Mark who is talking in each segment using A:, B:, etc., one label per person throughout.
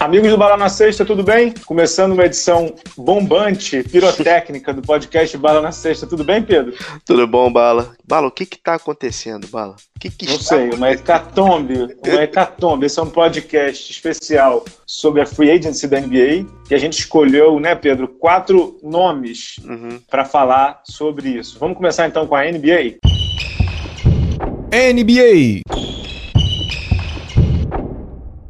A: Amigos do Bala na Sexta, tudo bem? Começando uma edição bombante, pirotécnica do podcast Bala na Sexta. Tudo bem, Pedro?
B: Tudo bom, Bala? Bala, o que que tá acontecendo, Bala? O que que
A: Não
B: está
A: sei, uma hecatombe, uma hecatombe. Esse é um podcast especial sobre a Free Agency da NBA, que a gente escolheu, né, Pedro, quatro nomes
B: Uhum.
A: para falar sobre isso. Vamos começar então com a NBA?
C: NBA.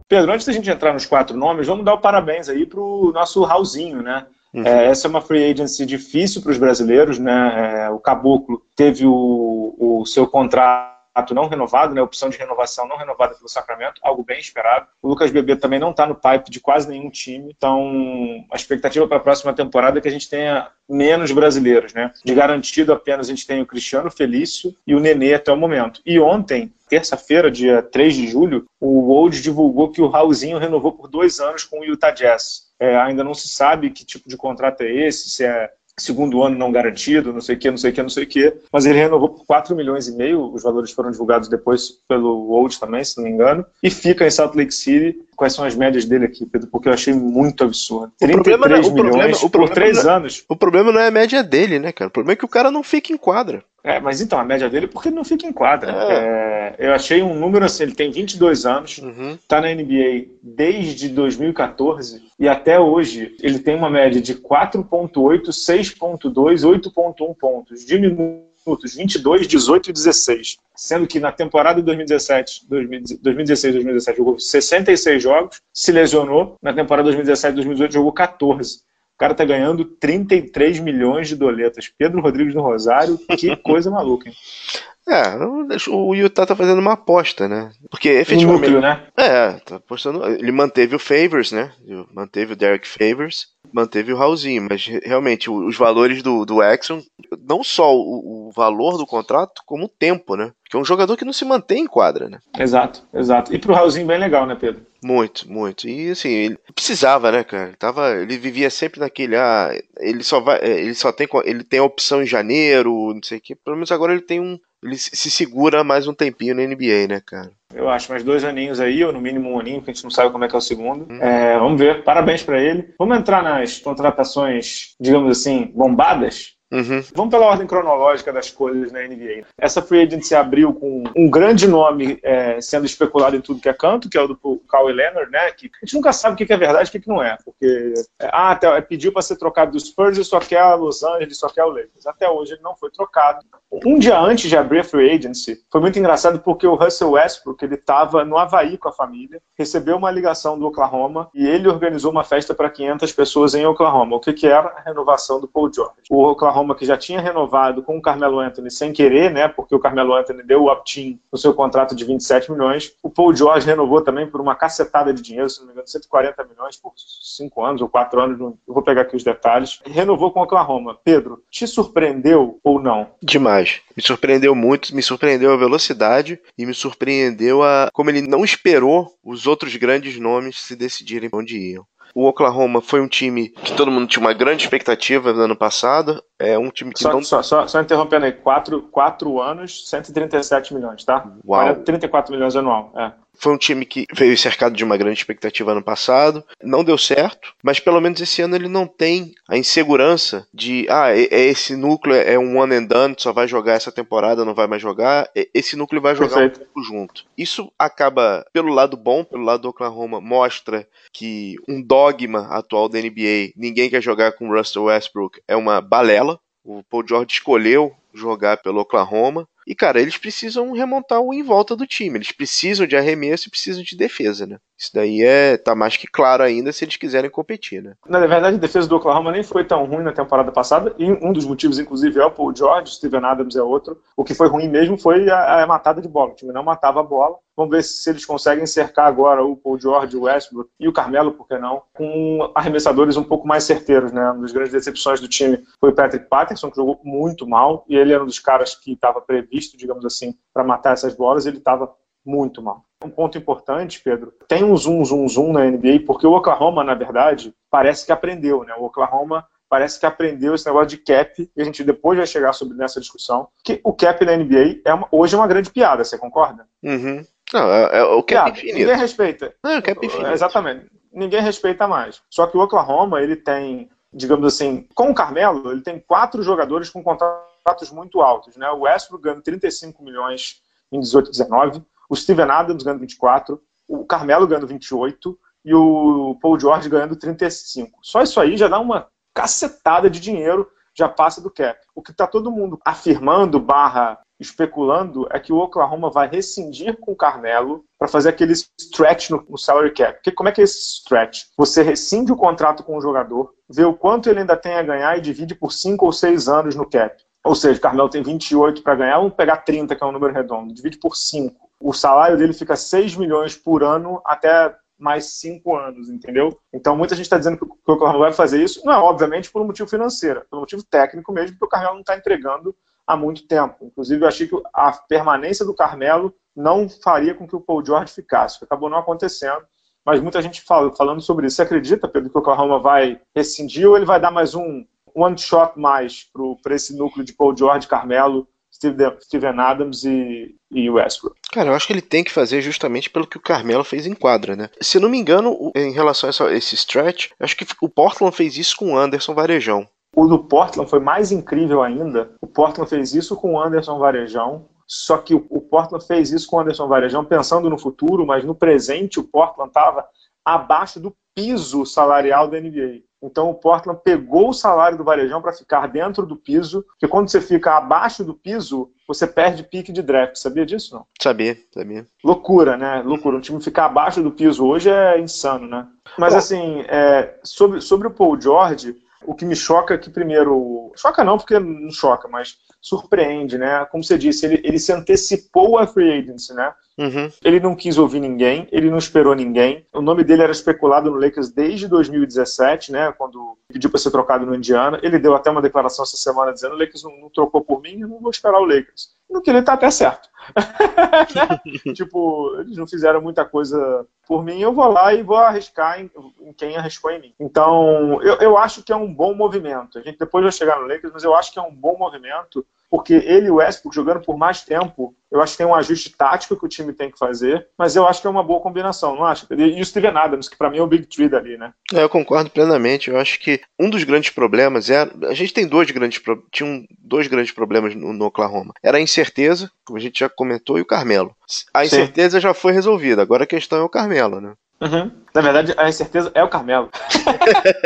A: Pedro, antes da gente entrar nos quatro nomes, vamos dar o parabéns aí pro nosso Raulzinho, né?
B: Uhum.
A: É, essa é uma free agency difícil para os brasileiros, né? É, o Caboclo teve o, o seu contrato não renovado, né? Opção de renovação não renovada pelo Sacramento, algo bem esperado. O Lucas Bebê também não está no pipe de quase nenhum time, então a expectativa para a próxima temporada é que a gente tenha menos brasileiros, né? De garantido apenas a gente tem o Cristiano Felício e o Nenê até o momento. E ontem, terça-feira, dia 3 de julho, o Wold divulgou que o Raulzinho renovou por dois anos com o Utah Jazz. É, ainda não se sabe que tipo de contrato é esse, se é segundo ano não garantido, não sei o que, não sei o que, não sei o que, mas ele renovou por 4 milhões e meio, os valores foram divulgados depois pelo Wold também, se não me engano, e fica em Salt Lake City. Quais são as médias dele aqui, Pedro? Porque eu achei muito absurdo.
B: O problema
A: 33
B: é- o problema-
A: milhões
B: o
A: por
B: problema
A: 3
B: não
A: anos.
B: O problema não é a média dele, né, cara? O problema é que o cara não fica em quadra.
A: É, mas então, a média dele é porque ele não fica em quadra. É, eu achei um número assim, ele tem 22 anos,
B: Uhum.
A: está na NBA desde 2014 e até hoje ele tem uma média de 4.8, 6.2, 8.1 pontos de minutos, 22, 18 e 16. Sendo que na temporada de 2017, 2016, 2017 jogou 66 jogos, se lesionou. Na temporada 2017, 2018 jogou 14. O cara tá ganhando 33 milhões de doletas. Pedro Rodrigues do Rosário, que coisa maluca, hein?
B: É, o Utah tá fazendo uma aposta, né? Porque efetivamente.
A: núcleo, né?
B: É, tá apostando. Ele manteve o Favors, né? Manteve o Derek Favors, manteve o Raulzinho, mas re- realmente os valores do, do Exxon, não só o, o valor do contrato, como o tempo, né? Porque é um jogador que não se mantém em quadra, né?
A: Exato, exato. E pro Raulzinho bem legal, né, Pedro?
B: Muito, muito. E assim, ele precisava, né, cara? Ele, tava, ele vivia sempre naquele, ah, ele só vai, é, ele só tem, ele tem a opção em janeiro, não sei o quê. Pelo menos agora ele tem um, ele se se segura mais um tempinho na NBA, né, cara?
A: Eu acho mais dois aninhos aí, ou no mínimo um aninho, porque a gente não sabe como é que é o segundo. É, vamos ver, parabéns pra ele. Vamos entrar nas contratações, digamos assim, bombadas?
B: Uhum.
A: Vamos pela ordem cronológica das coisas na NBA. Essa free agency abriu com um grande nome é, sendo especulado em tudo que é canto, que é o do Kawhi Leonard, né? Que a gente nunca sabe o que é verdade e o que não é. Porque, é, ah, até, pediu para ser trocado do Spurs e só quer a Los Angeles, só quer o Lakers. Até hoje ele não foi trocado. Um dia antes de abrir a free agency, foi muito engraçado porque o Russell Westbrook, ele estava no Havaí com a família, recebeu uma ligação do Oklahoma e ele organizou uma festa para 500 pessoas em Oklahoma. O que que era? A renovação do Paul George. O Oklahoma que já tinha renovado com o Carmelo Anthony sem querer, né? Porque o Carmelo Anthony deu o opt-in no seu contrato de 27 milhões. O Paul George renovou também por uma cacetada de dinheiro, se não me engano, 140 milhões por 5 anos ou 4 anos, não- vou pegar aqui os detalhes. Renovou com o Oklahoma. Pedro, te surpreendeu ou não?
B: Demais. Me surpreendeu muito, me surpreendeu a velocidade e me surpreendeu a como ele não esperou os outros grandes nomes se decidirem onde iam. O Oklahoma foi um time que todo mundo tinha uma grande expectativa no ano passado. É um time que
A: Só,
B: não.
A: só, só, só interrompendo aí, 4, quatro anos, 137 milhões, tá?
B: Uau.
A: 40, 34 milhões anual. É.
B: Foi um time que veio cercado de uma grande expectativa ano passado. Não deu certo, mas pelo menos esse ano ele não tem a insegurança de, ah, é, é esse núcleo é um one and done, só vai jogar essa temporada, não vai mais jogar. É, Esse núcleo vai jogar
A: Perfeito.
B: um pouco junto. Isso acaba, pelo lado bom, pelo lado do Oklahoma, mostra que um dogma atual da NBA, ninguém quer jogar com Russell Westbrook, é uma balela. O Paul George escolheu jogar pelo Oklahoma. E, cara, eles precisam remontar o em volta do time. Eles precisam de arremesso e precisam de defesa, né? Isso daí é tá mais que claro ainda se eles quiserem competir, né?
A: Na verdade, a defesa do Oklahoma nem foi tão ruim na temporada passada, e um dos motivos, inclusive, é o Paul George, Steven Adams é outro. O que foi ruim mesmo foi a, a matada de bola. O time não matava a bola. Vamos ver se eles conseguem cercar agora o Paul George, o Westbrook e o Carmelo, por que não, com arremessadores um pouco mais certeiros, né? Uma das grandes decepções do time foi o Patrick Patterson, que jogou muito mal, e ele era um dos caras que estava previsto, digamos assim, para matar essas bolas, ele estava muito mal. Um ponto importante, Pedro, tem um zoom, zoom, zoom na NBA, porque o Oklahoma, na verdade, parece que aprendeu, né? O Oklahoma parece que aprendeu esse negócio de cap, e a gente depois vai chegar sobre nessa discussão, que o cap na NBA é uma, hoje é uma grande piada, você concorda?
B: Uhum. Não, é, é o cap piada,
A: infinito. Ninguém respeita.
B: Não, é o cap infinito.
A: Exatamente. Ninguém respeita mais. Só que o Oklahoma, ele tem, digamos assim, com o Carmelo, ele tem quatro jogadores com contratos muito altos, né? O Westbrook ganhando 35 milhões em 18 19, o Steven Adams ganhando 24, o Carmelo ganhando 28 e o Paul George ganhando 35. Só isso aí já dá uma cacetada de dinheiro, já passa do cap. O que está todo mundo afirmando, barra especulando, é que o Oklahoma vai rescindir com o Carmelo para fazer aquele stretch no, no, salary cap. Porque como é que é esse stretch? Você rescinde o contrato com o jogador, vê o quanto ele ainda tem a ganhar e divide por 5 ou 6 anos no cap. Ou seja, o Carmelo tem 28 para ganhar, vamos pegar 30, que é um número redondo, divide por 5. O salário dele fica 6 milhões por ano até mais cinco anos, entendeu? Então muita gente está dizendo que o Oklahoma vai fazer isso, não é obviamente por um motivo financeiro, por um motivo técnico mesmo, porque o Carmelo não está entregando há muito tempo. Inclusive, eu achei que a permanência do Carmelo não faria com que o Paul George ficasse, acabou não acontecendo. Mas muita gente fala, falando sobre isso. Você acredita, Pedro, que o Oklahoma vai rescindir ou ele vai dar mais um one shot mais para esse núcleo de Paul George, Carmelo Steven Adams e, e Westbrook.
B: Cara, eu acho que ele tem que fazer justamente pelo que o Carmelo fez em quadra, né? Se não me engano, em relação a esse stretch, acho que o Portland fez isso com o Anderson Varejão.
A: O do Portland foi mais incrível ainda. O Portland fez isso com o Anderson Varejão. Só que o Portland fez isso com o Anderson Varejão pensando no futuro, mas no presente o Portland estava abaixo do piso salarial da NBA. Então o Portland pegou o salário do Varejão para ficar dentro do piso, porque quando você fica abaixo do piso, você perde pique de draft. Sabia disso, não?
B: Sabia, sabia.
A: Loucura, né? Loucura. Um time ficar abaixo do piso hoje é insano, né? Mas assim, é, sobre, sobre o Paul George, o que me choca é que, primeiro, choca não, porque não choca, mas surpreende, né? Como você disse, ele, ele se antecipou à free agency, né?
B: Uhum.
A: Ele não quis ouvir ninguém, ele não esperou ninguém. O nome dele era especulado no Lakers desde 2017, né? Quando pediu para ser trocado no Indiana. Ele deu até uma declaração essa semana dizendo: o Lakers não, não trocou por mim, eu não vou esperar o Lakers. No que ele tá até certo. tipo, eles não fizeram muita coisa por mim, eu vou lá e vou arriscar em, em quem arriscou em mim. Então, eu, eu acho que é um bom movimento. A gente depois vai chegar no Lakers, mas eu acho que é um bom movimento porque ele e o Westbrook jogando por mais tempo, eu acho que tem um ajuste tático que o time tem que fazer, mas eu acho que é uma boa combinação, não acha? E o Steven Adams, que para mim é o Big Tree dali, né?
B: É, eu concordo plenamente. Eu acho que um dos grandes problemas é. A gente tem dois grandes. Tinha dois grandes problemas no, no Oklahoma. Era a incerteza, como a gente já comentou, e o Carmelo. A incerteza Sim. já foi resolvida, agora a questão é o Carmelo, né?
A: Uhum. Na verdade, a incerteza é o Carmelo.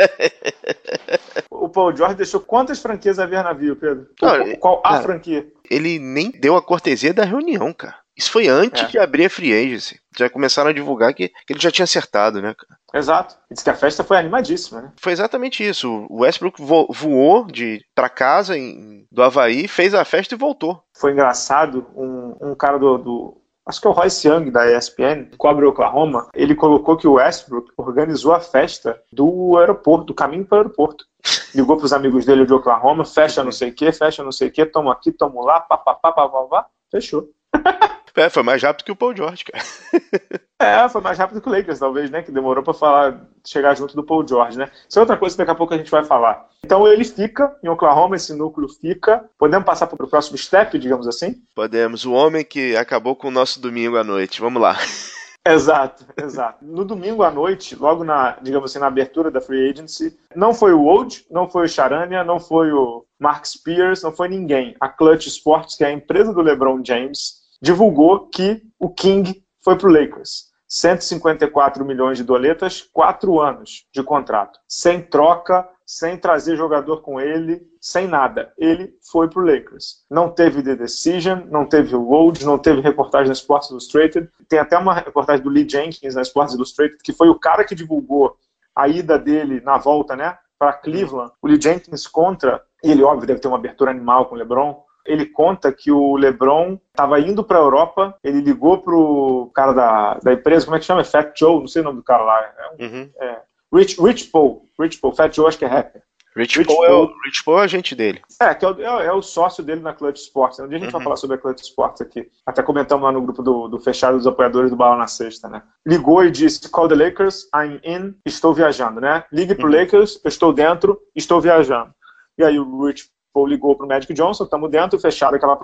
A: o Paul George deixou quantas franquias a ver navio, Pedro? Não, qual a cara, franquia?
B: Ele nem deu a cortesia da reunião, cara. Isso foi antes é. de abrir a free agency. Já começaram a divulgar que, que ele já tinha acertado, né, cara?
A: Exato. E diz que a festa foi animadíssima, né?
B: Foi exatamente isso. O Westbrook vo voou de pra casa em, do Havaí, fez a festa e voltou.
A: Foi engraçado. Um, um cara do, do acho que é o Royce Young da ESPN, cobre Oklahoma, ele colocou que o Westbrook organizou a festa do aeroporto, do caminho para o aeroporto. Ligou para os amigos dele de Oklahoma, fecha não sei o que, fecha não sei o que, toma aqui, toma lá, papapá, fechou.
B: É, foi mais rápido que o Paul George, cara.
A: é, foi mais rápido que o Lakers, talvez, né? Que demorou para falar, chegar junto do Paul George, né? Isso é outra coisa que daqui a pouco a gente vai falar. Então ele fica em Oklahoma, esse núcleo fica. Podemos passar para o próximo step, digamos assim?
B: Podemos. O homem que acabou com o nosso domingo à noite. Vamos lá.
A: Exato, exato. No domingo à noite, logo na, digamos assim, na abertura da free agency, não foi o Old, não foi o Charania, não foi o Mark Spears, não foi ninguém. A Clutch Sports, que é a empresa do LeBron James, divulgou que o King foi para o Lakers. 154 milhões de doletas, quatro anos de contrato, sem troca, sem trazer jogador com ele, sem nada. Ele foi para o Lakers. Não teve The Decision, não teve o Gold, não teve reportagem na Sports Illustrated. Tem até uma reportagem do Lee Jenkins na Sports Illustrated, que foi o cara que divulgou a ida dele na volta, né, para Cleveland. O Lee Jenkins contra, e ele, óbvio, deve ter uma abertura animal com o LeBron, ele conta que o LeBron estava indo para a Europa, ele ligou pro cara da, da empresa, como é que chama? Fat Joe, não sei o nome do cara lá. É um,
B: uhum.
A: é, Rich, Rich Paul, Rich Paul, Fat Joe acho que é rapper.
B: Rich, Rich Paul, Paul, é o, Rich Paul é o agente dele.
A: É, que é o, é, é o sócio dele na Clutch Sports. Um dia a gente uhum. vai falar sobre a Clutch Sports aqui. Até comentamos lá no grupo do, do fechado dos apoiadores do Bala na Sexta, né? Ligou e disse: Call the Lakers, I'm in, estou viajando, né? Ligue pro uhum. Lakers, eu estou dentro, estou viajando. E aí o Rich Paul ligou pro Magic Johnson, estamos dentro, fechado aquela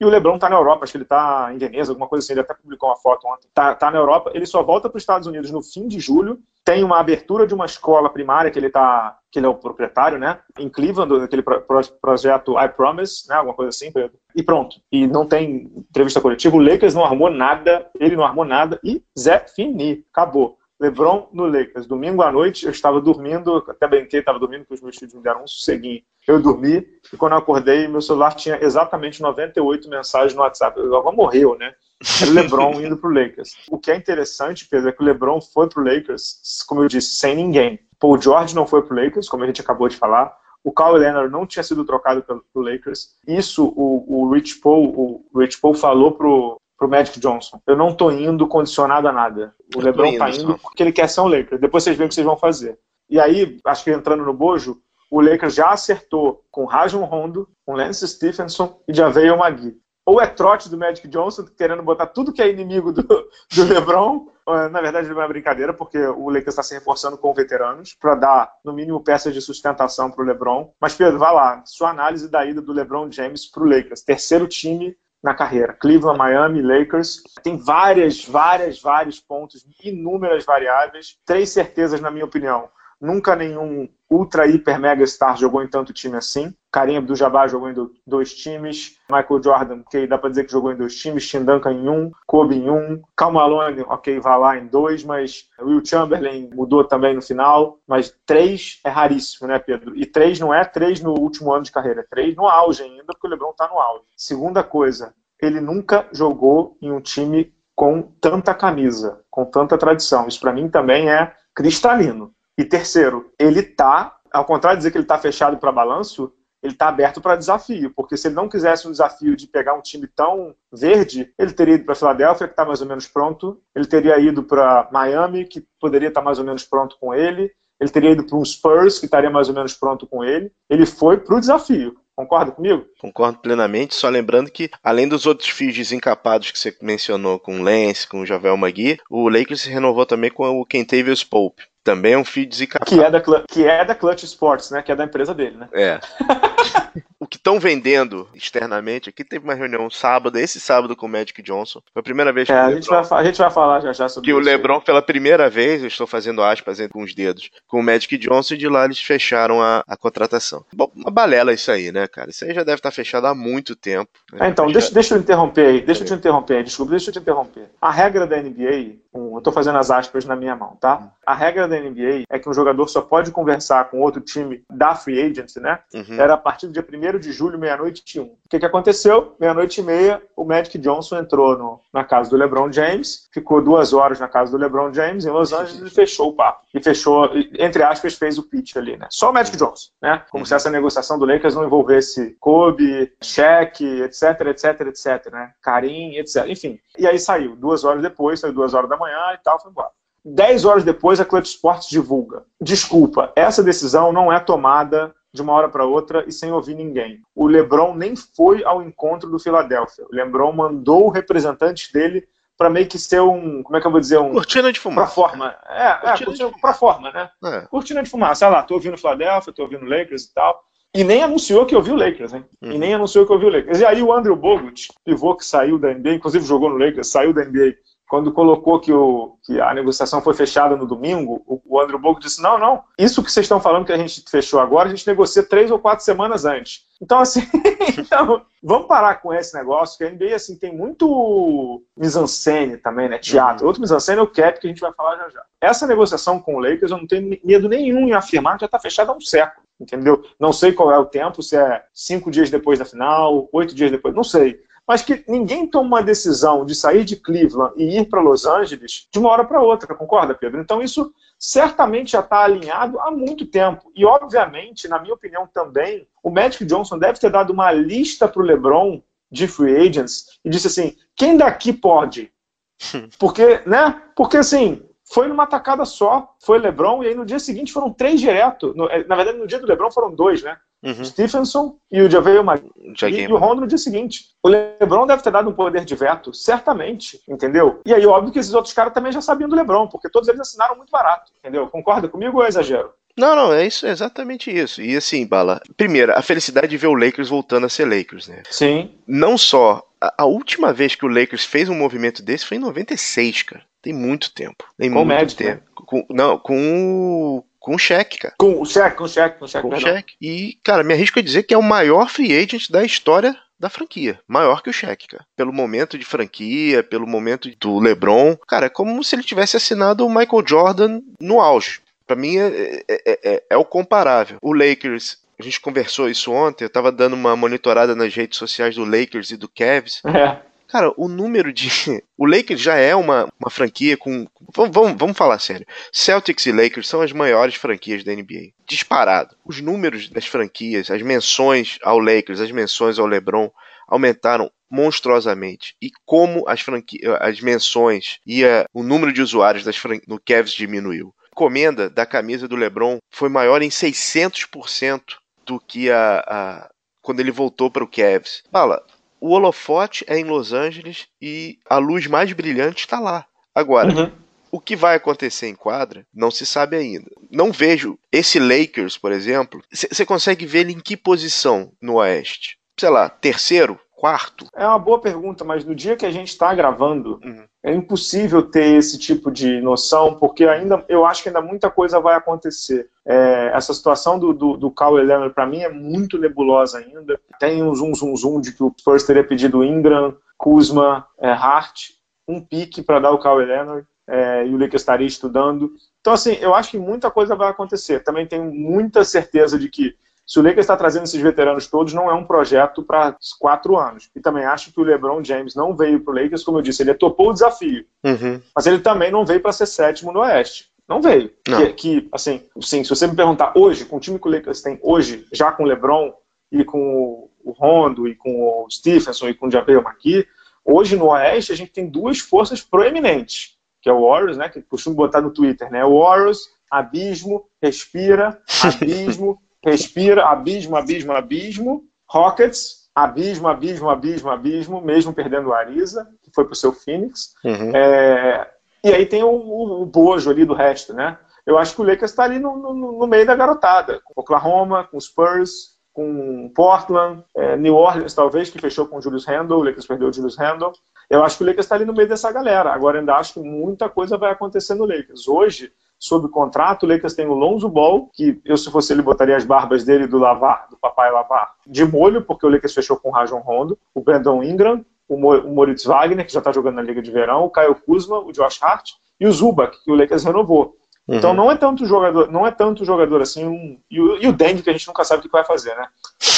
A: e o LeBron tá na Europa, acho que ele tá em Veneza, alguma coisa assim, ele até publicou uma foto ontem. Tá, tá na Europa, ele só volta para os Estados Unidos no fim de julho, tem uma abertura de uma escola primária que ele tá, que ele é o proprietário, né, em Cleveland, aquele pro, projeto I Promise, né, alguma coisa assim, e pronto. E não tem entrevista coletiva, o Lakers não armou nada, ele não armou nada, e Zé Fini, acabou. LeBron no Lakers. Domingo à noite eu estava dormindo, até brinquei, estava dormindo porque os meus filhos me deram um sosseguinho. Eu dormi e quando eu acordei, meu celular tinha exatamente 98 mensagens no WhatsApp. Eu estava morreu, né? Era o LeBron indo para o Lakers. O que é interessante, Pedro, é que o LeBron foi para o Lakers, como eu disse, sem ninguém. Paul George não foi para o Lakers, como a gente acabou de falar. O Kawhi Leonard não tinha sido trocado pelo Lakers. Isso o, o Rich Paul, o Rich Paul falou pro pro Magic Johnson. Eu não tô indo condicionado a nada. O eu LeBron indo, tá indo só. porque ele quer ser um Lakers. Depois vocês veem o que vocês vão fazer. E aí, acho que entrando no bojo, o Lakers já acertou com Rajon Rondo, com Lance Stephenson e o Magui. Ou é trote do Magic Johnson, querendo botar tudo que é inimigo do, do LeBron. Na verdade, é uma brincadeira, porque o Lakers está se reforçando com veteranos para dar, no mínimo, peças de sustentação para o LeBron. Mas, Pedro, vai lá. Sua análise da ida do LeBron James para o Lakers. Terceiro time na carreira. Cleveland, Miami, Lakers. Tem várias, várias, vários pontos, inúmeras variáveis. Três certezas, na minha opinião. Nunca nenhum ultra, hiper, mega star jogou em tanto time assim. Karim Abdul-Jabbar jogou em dois times. Michael Jordan, que dá para dizer que jogou em dois times. Tim Duncan em um. Kobe em um. Cal Malone, ok, vai lá em dois. Mas Will Chamberlain mudou também no final. Mas três é raríssimo, né, Pedro? E três não é três no último ano de carreira. Três no auge ainda, porque o LeBron está no auge. Segunda coisa, ele nunca jogou em um time com tanta camisa, com tanta tradição. Isso para mim também é cristalino. E terceiro, ele está, ao contrário de dizer que ele está fechado para balanço, ele está aberto para desafio, porque se ele não quisesse um desafio de pegar um time tão verde, ele teria ido para Filadélfia, que está mais ou menos pronto, ele teria ido para Miami, que poderia estar tá mais ou menos pronto com ele, ele teria ido para um Spurs, que estaria mais ou menos pronto com ele. Ele foi para o desafio. Concorda comigo?
B: Concordo plenamente, só lembrando que, além dos outros fios desencapados que você mencionou, com o Lance, com o Javel Magui, o Lakers se renovou também com o Kentavious Pope. Também é um feed desencapado.
A: Que é da, que é da Clutch Sports, né? Que é da empresa dele, né?
B: É. o que estão vendendo externamente, aqui teve uma reunião sábado, esse sábado com o Magic Johnson. Foi a primeira vez
A: que é, a, gente vai, a gente vai falar já já sobre
B: que isso. Que o LeBron, aí. pela primeira vez, eu estou fazendo aspas com os dedos, com o Magic Johnson e de lá eles fecharam a, a contratação. Bom, uma balela isso aí, né, cara? Isso aí já deve estar fechado há muito tempo.
A: Né? É, então, deixa, deixa eu interromper aí, deixa eu te interromper aí, desculpa, deixa eu te interromper. A regra da NBA, eu estou fazendo as aspas na minha mão, tá? A regra da NBA é que um jogador só pode conversar com outro time da free agency, né? Uhum. Era a partir do dia 1 de julho, meia-noite e um. O que, que aconteceu? Meia-noite e meia, o Magic Johnson entrou no, na casa do LeBron James, ficou duas horas na casa do LeBron James em Los Angeles e fechou o papo. E fechou, entre aspas, fez o pitch ali, né? Só o Magic Johnson, né? Como uhum. se essa negociação do Lakers não envolvesse Kobe, Shaq, etc, etc, etc, né? Karim, etc. Enfim. E aí saiu, duas horas depois, saiu duas horas da manhã e tal, foi embora. Dez horas depois, a Clutch Sports divulga. Desculpa, essa decisão não é tomada de uma hora para outra e sem ouvir ninguém. O LeBron nem foi ao encontro do Philadelphia. O LeBron mandou representantes dele para meio que ser um, como é que eu vou dizer, um
B: cortina de fumaça.
A: Para forma. É, é cortina é, para forma, né? É. Cortina de fumaça. Sei lá, tô ouvindo Philadelphia, tô ouvindo Lakers e tal. E nem anunciou que ouviu o Lakers, hein? Uhum. E nem anunciou que ouviu o Lakers. E aí o Andrew Bogut, pivô que saiu da NBA, inclusive jogou no Lakers, saiu da NBA quando colocou que, o, que a negociação foi fechada no domingo, o, o Andrew Bogut disse: não, não, isso que vocês estão falando que a gente fechou agora, a gente negocia três ou quatro semanas antes. Então, assim, então, vamos parar com esse negócio, que a NBA assim, tem muito mise-en-scène também, né? Teatro. Uhum. Outro mise-en-scène é o cap, que a gente vai falar já já. Essa negociação com o Lakers, eu não tenho medo nenhum em afirmar que já está fechada há um século, entendeu? Não sei qual é o tempo, se é cinco dias depois da final, oito dias depois, não sei mas que ninguém toma uma decisão de sair de Cleveland e ir para Los Angeles de uma hora para outra, concorda, Pedro? Então isso certamente já está alinhado há muito tempo. E, obviamente, na minha opinião também, o Magic Johnson deve ter dado uma lista para o LeBron de free agents e disse assim: quem daqui pode? Porque, né? Porque assim, foi numa tacada só, foi LeBron, e aí no dia seguinte foram três direto. É, na verdade, no dia do LeBron foram dois, né? Uhum. Stephenson e o Javeio Magui e, o Rondo no dia seguinte. O LeBron deve ter dado um poder de veto, certamente, entendeu? E aí, óbvio que esses outros caras também já sabiam do LeBron, porque todos eles assinaram muito barato, entendeu? Concorda comigo ou é exagero?
B: Não, não, é isso, é exatamente isso. E assim, Bala, primeiro, a felicidade de ver o Lakers voltando a ser Lakers, né?
A: Sim.
B: Não só a, a última vez que o Lakers fez um movimento desse foi em 96, cara. Tem muito tempo. Tem
A: com
B: muito
A: Magic,
B: tempo. Né? Com, não, com com o cheque, cara.
A: Com o cheque, com o cheque, com o cheque.
B: Com o cheque. E, cara, me arrisco a dizer que é o maior free agent da história da franquia. Maior que o cheque, cara. Pelo momento de franquia, pelo momento do LeBron. Cara, é como se ele tivesse assinado o Michael Jordan no auge. Para mim é, é, é, é, o comparável. O Lakers, a gente conversou isso ontem, eu tava dando uma monitorada nas redes sociais do Lakers e do Cavs.
A: É.
B: Cara, o número de. O Lakers já é uma, uma franquia com. Vamos, vamos falar sério. Celtics e Lakers são as maiores franquias da NBA. Disparado. Os números das franquias, as menções ao Lakers, as menções ao LeBron aumentaram monstruosamente. E como as, franqui... as menções e o número de usuários das fran... no Cavs diminuiu. A encomenda da camisa do LeBron foi maior em 600% do que a, a... quando ele voltou para o Cavs. Fala, o holofote é em Los Angeles e a luz mais brilhante está lá. Agora, uhum. o que vai acontecer em quadra não se sabe ainda. Não vejo esse Lakers, por exemplo. Você consegue ver ele em que posição no Oeste? Sei lá, terceiro? Quarto?
A: É uma boa pergunta, mas no dia que a gente está gravando, uhum. é impossível ter esse tipo de noção, porque ainda eu acho que ainda muita coisa vai acontecer. É, essa situação do, do, do Kawhi Leonard, para mim, é muito nebulosa ainda. Tem um zoom, zoom, zoom de que o Spurs teria pedido Ingram, Kuzma, é, Hart, um pique para dar o Kawhi Leonard, é, e o Lakers estaria estudando. Então, assim, eu acho que muita coisa vai acontecer. Também tenho muita certeza de que se o Lakers está trazendo esses veteranos todos, não é um projeto para quatro anos. E também acho que o LeBron James não veio para o Lakers, como eu disse, ele topou o desafio.
B: Uhum.
A: Mas ele também não veio para ser sétimo no Oeste. Não veio. Não. Que, que, assim, sim, se você me perguntar hoje, com o time que o Lakers tem hoje, já com o LeBron e com o Rondo e com o Stephenson e com o Javier McKee, hoje no Oeste a gente tem duas forças proeminentes, que é o Warriors, né, que costumo botar no Twitter, né, o Warriors, abismo, respira, abismo, respira, abismo, abismo, abismo. Rockets, abismo, abismo, abismo, abismo, mesmo perdendo o Ariza, que foi para o seu Phoenix.
B: Uhum.
A: É, e aí tem o, o, o, bojo ali do resto, né? Eu acho que o Lakers está ali no, no, no, meio da garotada, com Oklahoma, com Spurs, com Portland, é, New Orleans talvez, que fechou com o Julius Randle, o Lakers perdeu o Julius Randle. Eu acho que o Lakers está ali no meio dessa galera. Agora ainda acho que muita coisa vai acontecer no Lakers. Hoje, sob contrato. O Lakers tem o Lonzo Ball, que eu, se fosse ele, botaria as barbas dele do Lavar, do papai Lavar, de molho, porque o Lakers fechou com o Rajon Rondo, o Brandon Ingram, o, Moritz Wagner, que já está jogando na Liga de Verão, o Caio Kuzma, o Josh Hart e o Zubac, que o Lakers renovou. Uhum. Então não é tanto jogador, não é tanto jogador assim. Um, e, o, e o Dengue, que a gente nunca sabe o que vai fazer, né?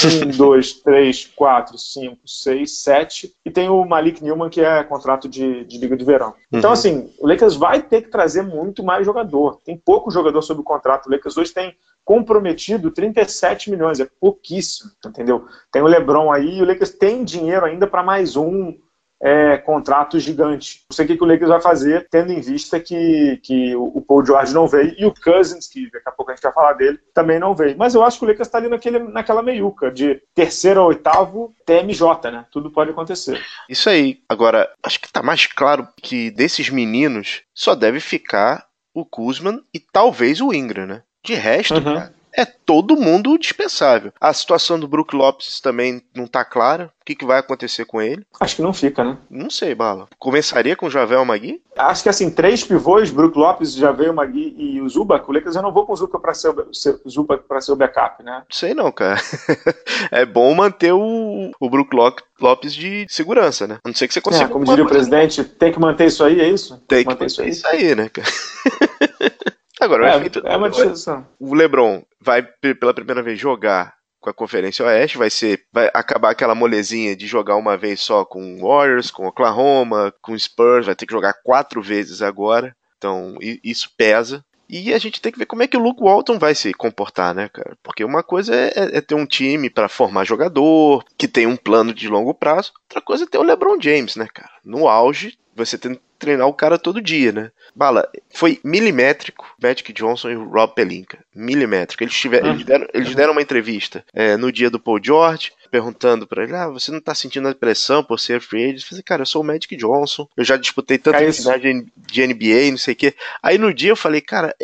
A: Um, dois, três, quatro, cinco, seis, sete. E tem o Malik Newman, que é contrato de, de Liga de Verão. Então, uhum. assim, o Lakers vai ter que trazer muito mais jogador. Tem pouco jogador sob o contrato. O Lakers hoje tem comprometido 37 milhões, é pouquíssimo, entendeu? Tem o LeBron aí, e o Lakers tem dinheiro ainda para mais um, é, contrato gigante. Não sei o que, que o Lakers vai fazer, tendo em vista que, que o Paul George não veio e o Cousins, que daqui a pouco a gente vai falar dele, também não veio. Mas eu acho que o Lakers está ali naquele, naquela meiuca de terceiro a oitavo TMJ, né? Tudo pode acontecer.
B: Isso aí. Agora, acho que está mais claro que desses meninos só deve ficar o Kuzman e talvez o Ingram, né? De resto, uhum. cara, é todo mundo dispensável. A situação do Brook Lopes também não tá clara. O que, que vai acontecer com ele?
A: Acho que não fica, né?
B: Não sei, Bala. Começaria com o Javel Magui?
A: Acho que assim, três pivôs, Brook Lopes, Javel Magui e o Zubac. O Lakers eu não vou com o Zubac para ser, o, Zubac para ser o backup, né?
B: Sei não, cara. é bom manter o, o Brook Lopes de segurança, né? A não ser que você consiga. É,
A: como diria o presidente, tem que manter isso aí, é isso?
B: Tem que manter, manter isso aí. isso aí, né, cara? Agora,
A: é, efeito, é uma discussão.
B: O LeBron vai pela primeira vez jogar com a Conferência Oeste, vai ser vai acabar aquela molezinha de jogar uma vez só com Warriors, com Oklahoma, com Spurs, vai ter que jogar quatro vezes agora. Então, isso pesa. E a gente tem que ver como é que o Luke Walton vai se comportar, né, cara? Porque uma coisa é, é, é ter um time para formar jogador, que tem um plano de longo prazo, outra coisa é ter o LeBron James, né, cara? No auge, você tem que treinar o cara todo dia, né? Bala, foi milimétrico Magic Johnson e o Rob Pelinka. Milimétrico. Eles, tiveram, eles, deram, eles deram uma entrevista é, no dia do Paul George, perguntando para ele: Ah, você não tá sentindo a pressão por ser free agent? Eu falei, cara, eu sou o Magic Johnson, eu já disputei tanta de, de NBA, não sei o quê. Aí no dia eu falei, cara,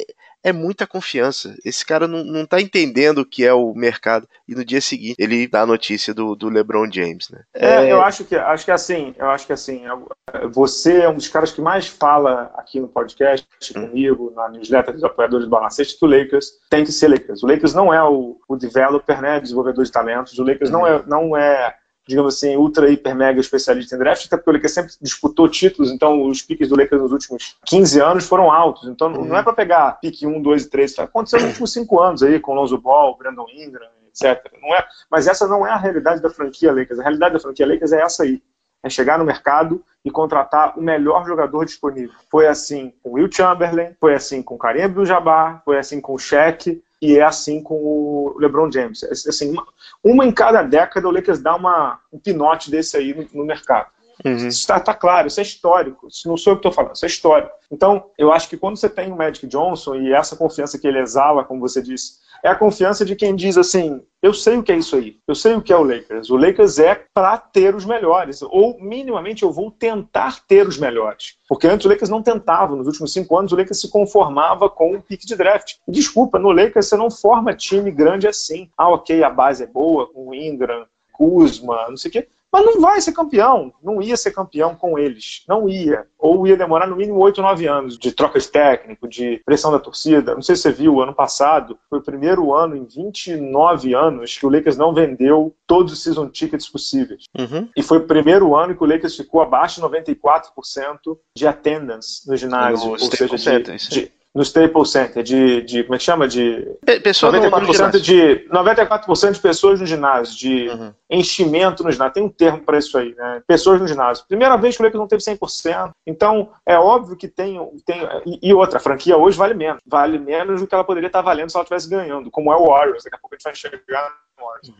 B: é muita confiança. Esse cara não, não tá entendendo o que é o mercado. E no dia seguinte ele dá a notícia do, do LeBron James, né?
A: É, é, eu acho que acho que assim, eu acho que assim, você é um dos caras que mais fala aqui no podcast hum. comigo, na newsletter dos apoiadores do Balancete, que o Lakers tem que ser Lakers. O Lakers não é o, o developer, né, desenvolvedor de talentos. O Lakers não é não é digamos assim, ultra, hiper, mega especialista em draft, até porque o Lakers sempre disputou títulos, então os piques do Lakers nos últimos 15 anos foram altos. Então uhum. não é para pegar pique 1, 2 e 3, tá aconteceu nos últimos 5 anos aí, com Lonzo Ball, Brandon Ingram, etc. Não é, mas essa não é a realidade da franquia Lakers. A realidade da franquia Lakers é essa aí. É chegar no mercado e contratar o melhor jogador disponível. Foi assim com Will Chamberlain, foi assim com Kareem Abdul-Jabbar, foi assim com o Shaq, e é assim com o LeBron James. É, assim, uma, uma em cada década o Lakers dá uma, um pinote desse aí no, no mercado. Uhum. Isso está tá claro, isso é histórico. Isso não sou eu que estou falando, isso é histórico. Então, eu acho que quando você tem o Magic Johnson e essa confiança que ele exala, como você disse, é a confiança de quem diz assim: eu sei o que é isso aí, eu sei o que é o Lakers. O Lakers é para ter os melhores, ou minimamente eu vou tentar ter os melhores. Porque antes o Lakers não tentava, nos últimos cinco anos o Lakers se conformava com o pique de draft. Desculpa, no Lakers você não forma time grande assim. Ah, ok, a base é boa, com o Ingram, Kuzma, não sei o quê. Mas não vai ser campeão, não ia ser campeão com eles, não ia. Ou ia demorar no mínimo 8, 9 anos de troca de técnico, de pressão da torcida. Não sei se você viu, ano passado foi o primeiro ano em 29 anos que o Lakers não vendeu todos os season tickets possíveis. Uhum. E foi o primeiro ano que o Lakers ficou abaixo de 94% de attendance no ginásio. Ou seja, de, de, no Staples Center, de, de como é que chama? De
B: pessoas
A: 94% de 94% de pessoas no ginásio, de uhum. enchimento no ginásio. Tem um termo para isso aí, né? Pessoas no ginásio. Primeira vez que o Lakers não teve 100%. Então, é óbvio que tem, tem e, outra, a franquia hoje vale menos. Vale menos do que ela poderia estar valendo se ela estivesse ganhando, como é o Warriors. Daqui a pouco a gente vai chegar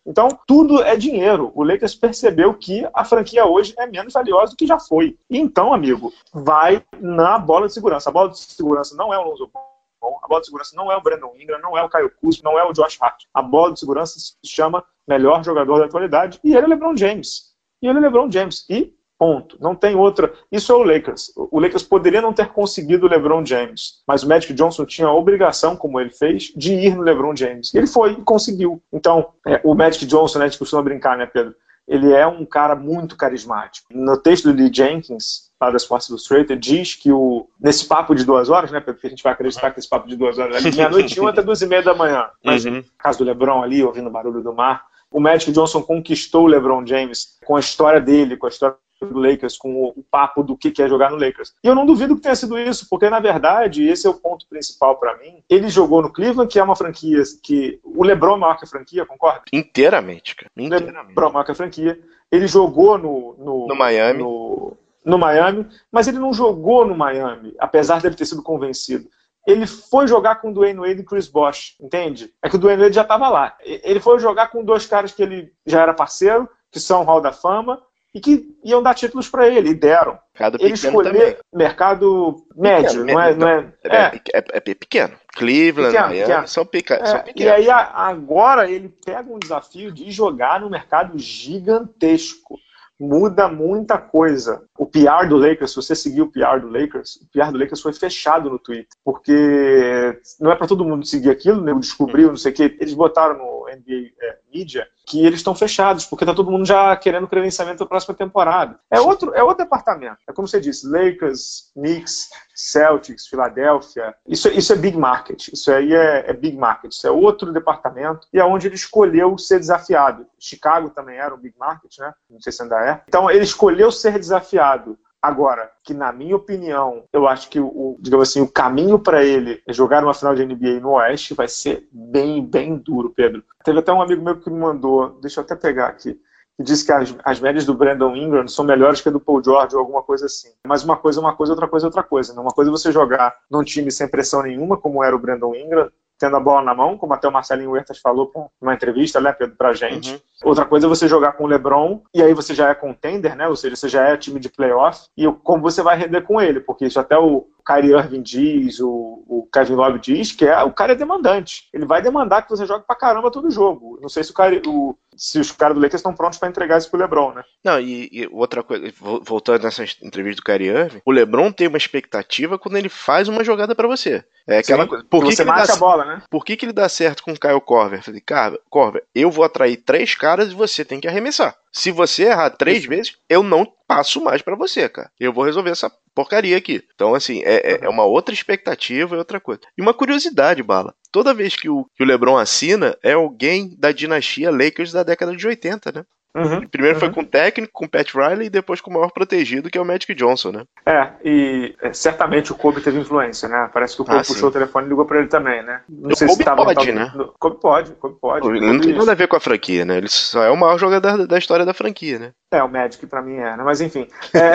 A: então, tudo é dinheiro. O Lakers percebeu que a franquia hoje é menos valiosa do que já foi. Então, amigo, vai na bola de segurança. A bola de segurança não é o Lonzo Ball, a bola de segurança não é o Brandon Ingram, não é o Caio Kuzma, não é o Josh Hart. A bola de segurança se chama melhor jogador da atualidade e ele é LeBron James. E ele é LeBron James. E Ponto. Não tem outra. Isso é o Lakers. O Lakers poderia não ter conseguido o LeBron James, mas o Magic Johnson tinha a obrigação, como ele fez, de ir no LeBron James. E ele foi e conseguiu. Então, é, o Magic Johnson, né, a gente costuma brincar, né, Pedro? Ele é um cara muito carismático. No texto do Lee Jenkins, lá da Sports Illustrated, diz que o, nesse papo de duas horas, né, porque a gente vai acreditar que esse papo de duas horas, meia-noite e um até duas e meia da manhã. Mas uhum. no caso do LeBron ali, ouvindo o barulho do mar, o Magic Johnson conquistou o LeBron James com a história dele, com a história do Lakers, com o, papo do que é jogar no Lakers. E eu não duvido que tenha sido isso, porque na verdade, esse é o ponto principal para mim. Ele jogou no Cleveland, que é uma franquia que. O LeBron é maior que a franquia, concorda?
B: Inteiramente, cara. Inteiramente.
A: LeBron é maior que a franquia. Ele jogou no. No,
B: no Miami.
A: No, no Miami, mas ele não jogou no Miami, apesar dele ter sido convencido ele foi jogar com o Dwayne Wade e Chris Bosh, entende? É que o Dwayne Wade já estava lá. Ele foi jogar com dois caras que ele já era parceiro, que são Hall da Fama, e que iam dar títulos para ele, e deram.
B: Mercado ele escolheu
A: também. mercado médio, pequeno, não é, não é,
B: é, é, é, é pequeno. Cleveland, pequeno, Miami. São, peca, é, são pequenos.
A: E aí agora ele pega um desafio de jogar no mercado gigantesco muda muita coisa. O PR do Lakers, se você seguir o PR do Lakers, o PR do Lakers foi fechado no Twitter, porque não é para todo mundo seguir aquilo, né? descobriu, não sei o que, eles botaram no NBA é, Media que eles estão fechados, porque tá todo mundo já querendo credenciamento da próxima temporada. É outro, é outro departamento. É como você disse, Lakers, Knicks, Celtics, Filadélfia. Isso, isso é big market. Isso aí é, é, big market. Isso é outro departamento e é onde ele escolheu ser desafiado. Chicago também era um big market, né? Não sei se ainda é. Então ele escolheu ser desafiado. Agora, que na minha opinião, eu acho que o, digamos assim, o caminho para ele jogar uma final de NBA no Oeste vai ser bem, bem duro, Pedro. Teve até um amigo meu que me mandou, deixa eu até pegar aqui. que disse que as, as médias do Brandon Ingram são melhores que a do Paul George ou alguma coisa assim. Mas uma coisa é uma coisa, outra coisa é outra coisa. Né? Uma coisa é você jogar num time sem pressão nenhuma, como era o Brandon Ingram, tendo a bola na mão, como até o Marcelinho Huertas falou numa entrevista, né, Pedro, pra gente. Uhum. Outra coisa é você jogar com o LeBron, e aí você já é contender, né, ou seja, você já é time de playoff, e como você vai render com ele, porque isso até o Kyrie Irving diz, o, o Kevin Love diz, que é, o cara é demandante. Ele vai demandar que você jogue pra caramba todo jogo. Não sei se o, cara, o, se os caras do Lakers estão prontos para entregar isso pro LeBron, né?
B: Não, e, e, outra coisa, voltando nessa entrevista do Kyrie Irving, o LeBron tem uma expectativa quando ele faz uma jogada para você. É aquela Sim, coisa. Por que
A: você
B: que
A: mate
B: dá,
A: a bola, né?
B: Por que, que ele dá certo com o Kyle Corver? Eu falei, cara, Corver, eu vou atrair três caras e você tem que arremessar. Se você errar três isso. vezes, eu não passo mais para você, cara. Eu vou resolver essa porcaria aqui. Então, assim, é, é, é uma outra expectativa e outra coisa. E uma curiosidade, Bala. Toda vez que o, que o LeBron assina, é alguém da dinastia Lakers da década de 80, né? Uhum, Primeiro uhum. foi com o técnico, com o Pat Riley, e depois com o maior protegido, que é o Magic Johnson, né?
A: É, e é, certamente o Kobe teve influência, né? Parece que o Kobe ah, puxou sim. o telefone e ligou pra ele também, né?
B: Não o sei Kobe se tava pode, né?
A: No... Kobe pode, Kobe pode.
B: Ele não tem nada a ver com a franquia, né? Ele só é o maior jogador da, da história da franquia, né?
A: É, o Magic pra mim é, né? Mas enfim. É...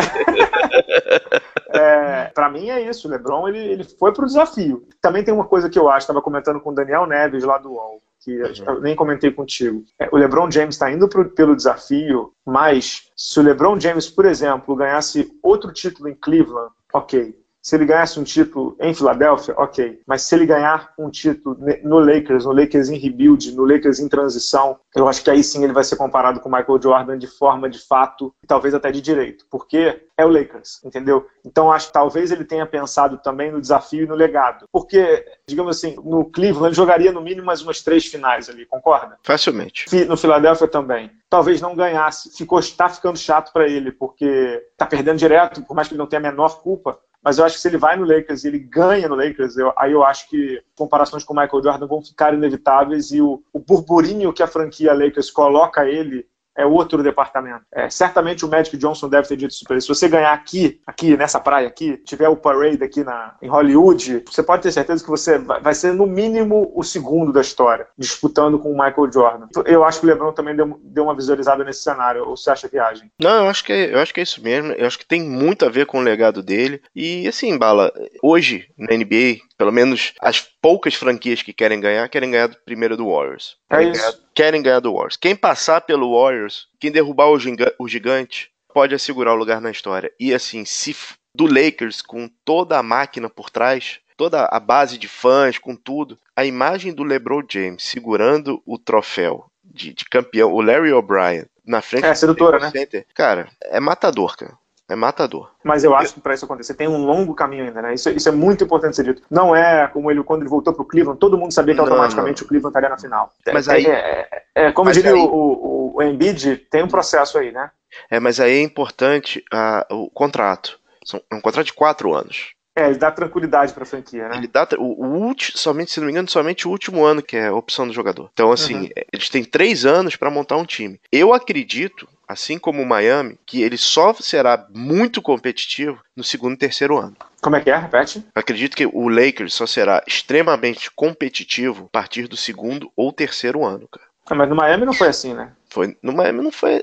A: é, para mim é isso. O LeBron ele, ele foi pro desafio. Também tem uma coisa que eu acho, estava comentando com o Daniel Neves lá do UOL que uhum. eu nem comentei contigo. É, o LeBron James está indo pro, pelo desafio, mas se o LeBron James, por exemplo, ganhasse outro título em Cleveland, ok. Se ele ganhasse um título em Filadélfia, ok. Mas se ele ganhar um título no Lakers, no Lakers em rebuild, no Lakers em transição, eu acho que aí sim ele vai ser comparado com o Michael Jordan de forma de fato, e talvez até de direito, porque é o Lakers, entendeu? Então acho que talvez ele tenha pensado também no desafio e no legado. Porque, digamos assim, no Cleveland ele jogaria no mínimo mais umas três finais ali, concorda?
B: Facilmente.
A: No Filadélfia também. Talvez não ganhasse. Ficou, está ficando chato para ele, porque está perdendo direto, por mais que ele não tenha a menor culpa mas eu acho que se ele vai no Lakers e ele ganha no Lakers, eu, aí eu acho que comparações com o Michael Jordan vão ficar inevitáveis e o, o burburinho que a franquia Lakers coloca ele é outro departamento. É, certamente o Magic Johnson deve ter dito isso para ele. Se você ganhar aqui, aqui nessa praia aqui, tiver o parade aqui na, em Hollywood, você pode ter certeza que você vai, ser no mínimo o segundo da história, disputando com o Michael Jordan. Eu acho que o LeBron também deu, deu uma visualizada nesse cenário. Ou você acha viagem?
B: Não, eu acho que é, eu acho que é isso mesmo. Eu acho que tem muito a ver com o legado dele. E assim, bala, hoje na NBA pelo menos as poucas franquias que querem ganhar, querem ganhar primeiro do Warriors.
A: É querem, é ganhar,
B: querem ganhar do Warriors. Quem passar pelo Warriors, quem derrubar o, giga, o gigante, pode assegurar o lugar na história. E assim, se do Lakers com toda a máquina por trás, toda a base de fãs, com tudo, a imagem do LeBron James segurando o troféu de, de campeão, o Larry O'Brien, na frente
A: é, sedutora, né?
B: Center, cara, é matador, cara. É matador.
A: Mas eu acho que para isso acontecer tem um longo caminho ainda, né? Isso, isso é muito importante ser dito. Não é como ele quando ele voltou pro Cleveland, todo mundo sabia que não, automaticamente não. o Cleveland estaria na final.
B: Mas aí,
A: é, é, é como diria aí... o, o, o Embiid, tem um processo aí, né?
B: É, mas aí é importante uh, o contrato. São, é um contrato de quatro anos.
A: É, ele dá tranquilidade pra franquia, né?
B: Ele dá o, o último, somente, se não me engano, somente o último ano que é a opção do jogador. Então, assim, uhum. eles têm três anos para montar um time. Eu acredito, assim como o Miami, que ele só será muito competitivo no segundo e terceiro ano.
A: Como é que é? Repete.
B: Acredito que o Lakers só será extremamente competitivo a partir do segundo ou terceiro ano, cara.
A: Ah, mas no Miami não foi assim, né?
B: Foi, no Miami não foi.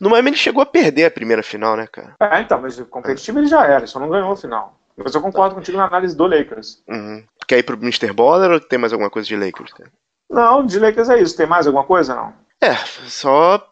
B: No Miami ele chegou a perder a primeira final, né, cara?
A: É, então, mas competitivo ele já era, só não ganhou a final. Mas eu concordo contigo na análise do Lakers.
B: Uhum. Quer ir pro Mr. Baller ou tem mais alguma coisa de Lakers? Cara?
A: Não, de Lakers é isso. Tem mais alguma coisa, não?
B: É, só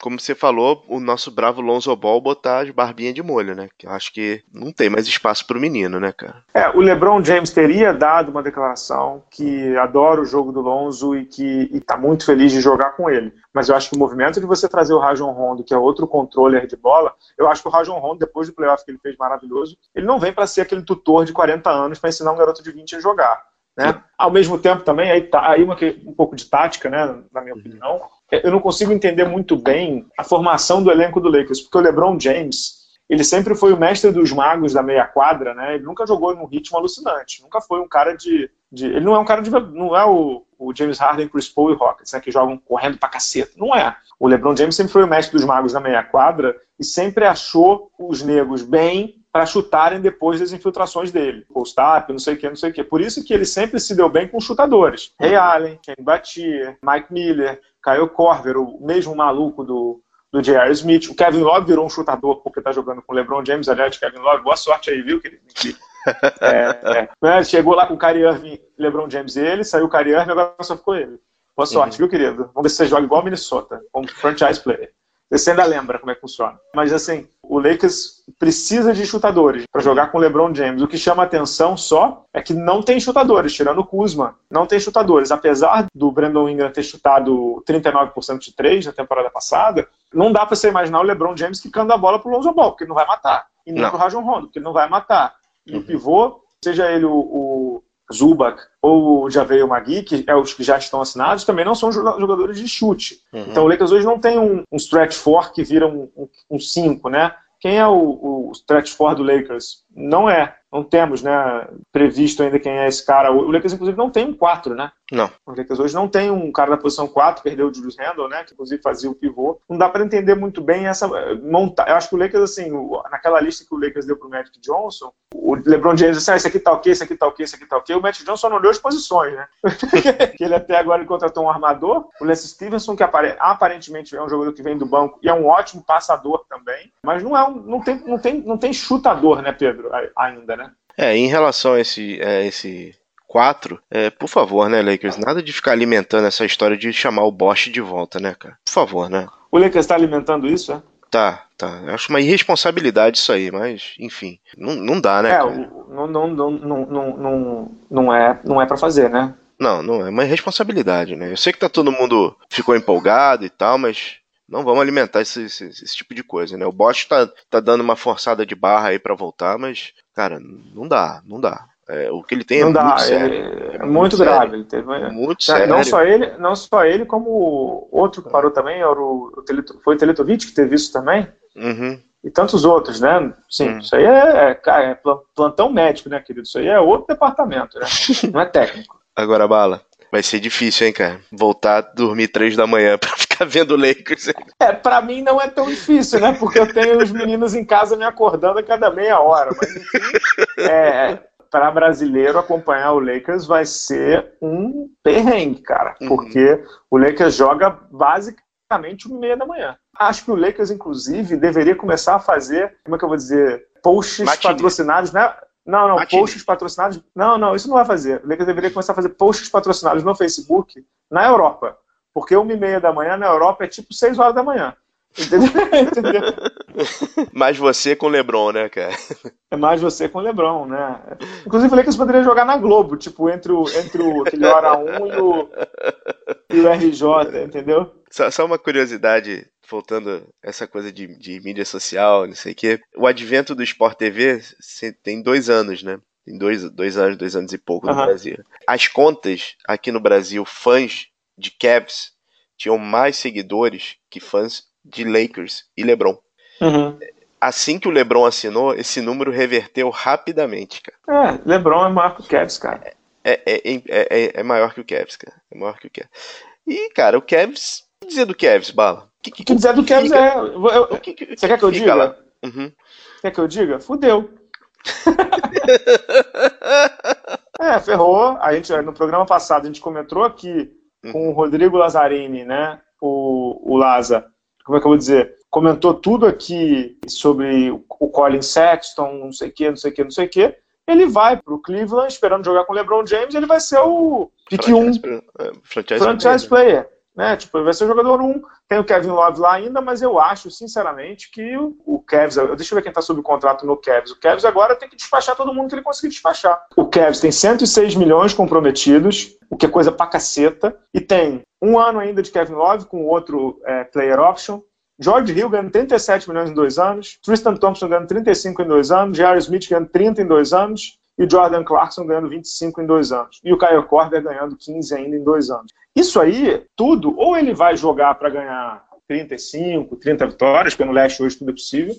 B: como você falou, o nosso bravo Lonzo Ball botar as barbinhas de molho, né? Que eu acho que não tem mais espaço pro menino, né, cara?
A: É, o LeBron James teria dado uma declaração que adora o jogo do Lonzo e que está muito feliz de jogar com ele. Mas eu acho que o movimento de você trazer o Rajon Rondo, que é outro controller de bola, eu acho que o Rajon Rondo, depois do playoff que ele fez maravilhoso, ele não vem para ser aquele tutor de 40 anos para ensinar um garoto de 20 a jogar. Né? Ao mesmo tempo também, aí, tá, aí uma, um pouco de tática, né, na minha opinião, eu não consigo entender muito bem a formação do elenco do Lakers, porque o LeBron James, ele sempre foi o mestre dos magos da meia quadra, né? Ele nunca jogou num ritmo alucinante, nunca foi um cara de, de ele não é um cara de, não é o, o James Harden, Chris Paul e Rockets, né, que jogam correndo pra caceta. Não é. O LeBron James sempre foi o mestre dos magos da meia quadra e sempre achou os negros bem para chutarem depois das infiltrações dele. Post-up, não sei o que, não sei o que. Por isso que ele sempre se deu bem com chutadores. Ray Allen, Kenny Batia, Mike Miller, Caio Corver, o mesmo maluco do, do J.R. Smith. O Kevin Love virou um chutador porque tá jogando com o LeBron James. Aliás, Kevin Love, boa sorte aí, viu? Que, que, é, é. Né, chegou lá com o Kyrie Irving, LeBron James e ele, saiu o Kyrie Irving, agora só ficou ele. Boa sorte, uhum. viu, querido? Vamos ver se você joga igual Minnesota, como franchise player. Você ainda lembra como é que funciona. Mas assim, o Lakers precisa de chutadores para jogar com o LeBron James. O que chama atenção só é que não tem chutadores, tirando o Kuzma. Não tem chutadores. Apesar do Brandon Ingram ter chutado 39% de 3 na temporada passada, não dá para você imaginar o LeBron James quicando a bola pro Lonzo Ball, porque ele não vai matar. E nem não. pro Rajon Rondo, porque ele não vai matar. E uhum. o pivô, seja ele o, o Zubac ou o Javeio Magui, que é os que já estão assinados, também não são jogadores de chute. Uhum. Então o Lakers hoje não tem um, um stretch four que vira um 5, um, um cinco, né? Quem é o, o stretch four do Lakers? Não é não temos né, previsto ainda quem é esse cara. O Lakers, inclusive, não tem um 4, né?
B: Não.
A: O Lakers hoje não tem um cara da posição 4, perdeu o Julius Randle, né? Que inclusive fazia o pivô. Não dá para entender muito bem essa eh, montar. Eu acho que o Lakers, assim, naquela lista que o Lakers deu pro Magic Johnson, o LeBron James disse: ah, esse aqui tá ok, esse aqui tá ok, esse aqui tá ok. O Magic Johnson não deu as posições, né? que ele até agora contratou um armador. O Lance Stevenson, que aparentemente é um jogador que vem do banco e é um ótimo passador também, mas não é um, não tem, não tem, não tem chutador, né, Pedro, ainda, né?
B: É, em relação a esse, a esse 4, é, por favor, né, Lakers? Nada de ficar alimentando essa história de chamar o Bosch de volta, né, cara? Por favor, né?
A: O Lakers está alimentando isso, é?
B: Tá, tá. Acho uma irresponsabilidade isso aí, mas, enfim, não, não dá, né?
A: É, não, não, não, não, não, não é, não é para fazer, né?
B: Não, não é uma irresponsabilidade, né? Eu sei que tá todo mundo ficou empolgado e tal, mas não vamos alimentar esse, esse, esse, tipo de coisa, né? O Bosch tá, tá dando uma forçada de barra aí para voltar, mas, cara, não dá, não dá. É, o que ele tem é
A: não
B: é
A: dá,
B: muito
A: sério. É, é muito, muito grave. Ele teve,
B: muito sério.
A: Não só ele, não só ele, como outro que parou também, era o, o Teleto, foi o Teletovic que teve isso também.
B: Uhum.
A: E tantos outros, né? Sim, uhum. isso aí é, é, é, plantão médico, né, querido? Isso aí é outro departamento, né? Não é técnico.
B: Agora, Bala, Vai ser difícil, hein, cara? Voltar a dormir três da manhã pra ficar vendo Lakers.
A: É, pra mim não é tão difícil, né? Porque eu tenho os meninos em casa me acordando a cada meia hora. Mas, enfim, é, para brasileiro acompanhar o Lakers vai ser um perrengue, cara. Uhum. Porque o Lakers joga basicamente uma meia da manhã. Acho que o Lakers, inclusive, deveria começar a fazer, como é que eu vou dizer, posts patrocinados, né? Não, não, posts patrocinados. Não, não, isso não vai fazer. Lakers deveria começar a fazer posts patrocinados no Facebook na Europa. Porque uma e meia da manhã na Europa é tipo seis horas da manhã. Entendeu?
B: mais você com o Lebron, né, cara?
A: É mais você com o Lebron, né? Inclusive, o Lakers poderia jogar na Globo, tipo, entre o, entre o aquele Hora 1 e o, e o RJ, entendeu?
B: Só, só uma curiosidade voltando essa coisa de, de mídia social, não sei o quê. O advento do Sport TV tem dois anos, né? Tem dois, dois anos, dois anos e pouco no uhum. Brasil. As contas aqui no Brasil, fãs de Cavs, tinham mais seguidores que fãs de Lakers e LeBron.
A: Uhum.
B: Assim que o LeBron assinou, esse número reverteu rapidamente,
A: cara. É, LeBron é maior que o Cavs, cara.
B: É, é, é, é, é maior que o Cavs, cara. É maior que o Cavs. E, cara, o Cavs. O que dizer do Cavs, Bala?
A: que, que, que dizer do Cavs é. Eu, que, que, você quer que eu diga?
B: Uhum.
A: Quer que eu diga? Fudeu. é, ferrou. A gente, no programa passado, a gente comentou aqui com o Rodrigo Lazzarini, né? O, o Laza, como é que eu vou dizer? Comentou tudo aqui sobre o Colin Sexton, não sei o que, não sei o que, não sei o que. Ele vai pro Cleveland esperando jogar com o LeBron James, ele vai ser o pick 1 um,
B: é, franchise,
A: franchise player. player. Né? Tipo, ele vai ser o jogador 1. Um. Tem o Kevin Love lá ainda, mas eu acho, sinceramente, que o, Cavs. Deixa eu ver quem está sob contrato no Cavs. O Cavs agora tem que despachar todo mundo que ele conseguir despachar. O Cavs tem 106 milhões comprometidos, o que é coisa pra caceta, e tem um ano ainda de Kevin Love com outro é, player option. George Hill ganhando 37 milhões em dois anos, Tristan Thompson ganhando 35 em dois anos, J.R. Smith ganhando 30 em dois anos, e Jordan Clarkson ganhando 25 em dois anos. E o Kyle Korver ganhando 15 ainda em dois anos. Isso aí, tudo, ou ele vai jogar para ganhar 35, 30 vitórias, porque no leste hoje tudo é possível,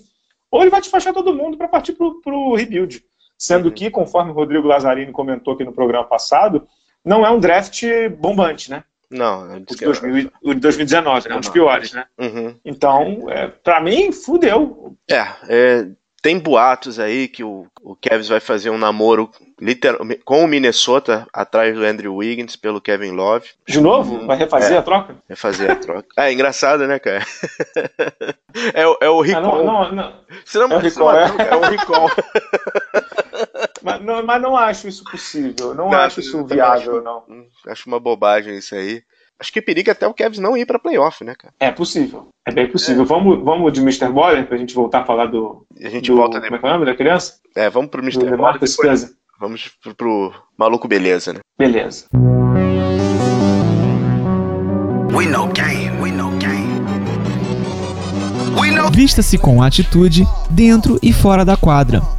A: ou ele vai despachar todo mundo para partir para o rebuild. Sendo uhum. que, conforme o Rodrigo Lazzarini comentou aqui no programa passado, não é um draft bombante, né?
B: Não,
A: o de, 2000, o de 2019, né? Um dos piores, né?
B: Uhum.
A: Então, é, para mim, fudeu.
B: É, é, tem boatos aí que o, o Cavs vai fazer um namoro literal, com o Minnesota atrás do Andrew Wiggins pelo Kevin Love.
A: De novo? Vai refazer é, a troca?
B: Refazer a troca. é engraçado, né, cara? é, é o Ricon. Ah, não, não, não. Você não, é o Ricon, é. é o Ricon.
A: mas, não, mas não acho isso possível. Não, não acho isso viável, acho, não.
B: Acho uma bobagem isso aí. Acho que periga até o Cavs não ir para playoff, né, cara?
A: É possível. É bem possível. É. Vamos, vamos de Mr. Boller pra gente voltar a falar do.
B: A gente do, volta
A: Como é que é o nome da criança?
B: É, vamos pro Mr. Boller. Depois, vamos pro, pro maluco beleza, né?
A: Beleza. We know game,
D: we know game. Vista-se com atitude dentro e fora da quadra.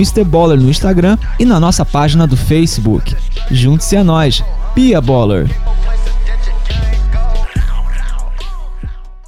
D: Mr. Baller no Instagram e na nossa página do Facebook. Junte-se a nós, Pia Baller.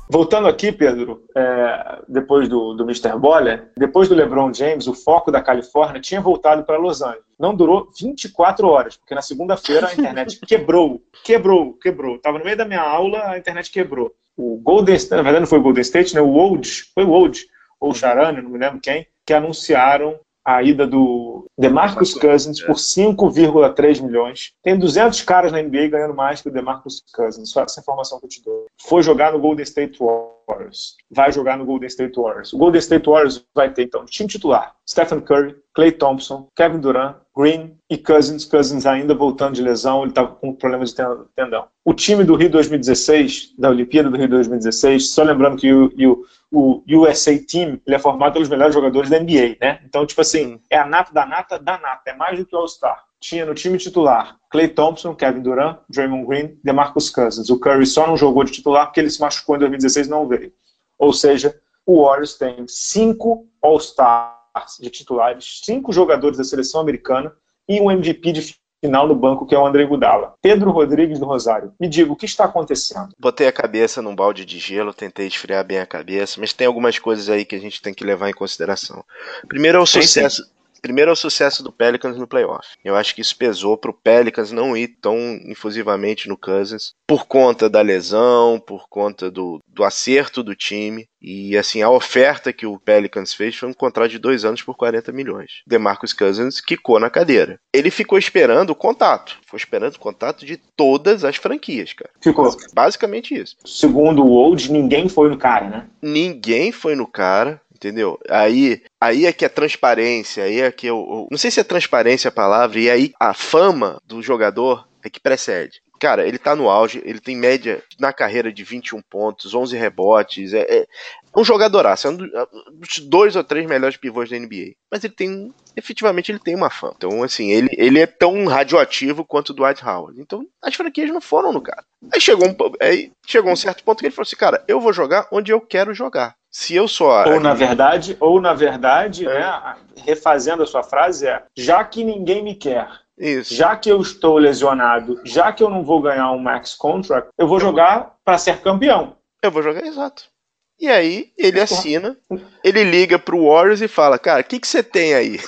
A: Voltando aqui, Pedro, é, depois do, do Mr. Boller, depois do LeBron James, o foco da Califórnia tinha voltado para Los Angeles. Não durou 24 horas, porque na segunda-feira a internet quebrou, quebrou, quebrou. Estava no meio da minha aula, a internet quebrou. O Golden State, na verdade não foi o Golden State, né? o Old, foi o Old, ou o Charane, não me lembro quem, que anunciaram a ida do DeMarcus Cousins por 5,3 milhões. Tem 200 caras na NBA ganhando mais que o DeMarcus Cousins. Só essa informação que eu te dou. Foi jogar no Golden State Warriors. Vai jogar no Golden State Warriors. O Golden State Warriors vai ter, então, time titular. Stephen Curry, Clay Thompson, Kevin Durant, Green e Cousins. Cousins ainda voltando de lesão. Ele estava com problemas de tendão. O time do Rio 2016, da Olimpíada do Rio 2016, só lembrando que o, o o USA Team ele é formado pelos melhores jogadores da NBA, né? Então, tipo assim, é a nata da nata da nata, é mais do que o All-Star. Tinha no time titular Clay Thompson, Kevin Durant, Draymond Green, DeMarcus Cousins. O Curry só não jogou de titular porque ele se machucou em 2016 e não veio. Ou seja, o Warriors tem cinco All-Stars de titulares, cinco jogadores da seleção americana e um MVP de final no banco, que é o André Gudala. Pedro Rodrigues do Rosário, me diga, o que está acontecendo?
B: Botei a cabeça num balde de gelo, tentei esfriar bem a cabeça, mas tem algumas coisas aí que a gente tem que levar em consideração. Primeiro é o sucesso. Sim, sim. Primeiro é o sucesso do Pelicans no playoff. Eu acho que isso pesou para o Pelicans não ir tão infusivamente no Cousins, por conta da lesão, por conta do, do acerto do time. E assim, a oferta que o Pelicans fez foi um contrato de dois anos por 40 milhões. DeMarcus Cousins quicou na cadeira. Ele ficou esperando o contato. Ficou esperando o contato de todas as franquias, cara.
A: Ficou.
B: Basicamente isso.
A: Segundo o Old, ninguém foi no cara, né?
B: Ninguém foi no cara entendeu? Aí, aí é que a transparência, aí é que eu, eu, não sei se é transparência a palavra, e aí a fama do jogador é que precede. Cara, ele tá no auge, ele tem média na carreira de 21 pontos, 11 rebotes, é, é um jogadoraço, é um dos dois ou três melhores pivôs da NBA. Mas ele tem, efetivamente, ele tem uma fama. Então, assim, ele, ele é tão radioativo quanto o Dwight Howard. Então, as franquias não foram no cara. Aí chegou um, aí chegou um certo ponto que ele falou assim, cara, eu vou jogar onde eu quero jogar. Se eu sou
A: a... Ou na verdade, ou na verdade, é. né, refazendo a sua frase, é já que ninguém me quer, isso. Já que eu estou lesionado, já que eu não vou ganhar um max contract, eu vou jogar para ser campeão.
B: Eu vou jogar exato. E aí ele assina, ele liga pro Warriors e fala: Cara, o que, que você tem aí?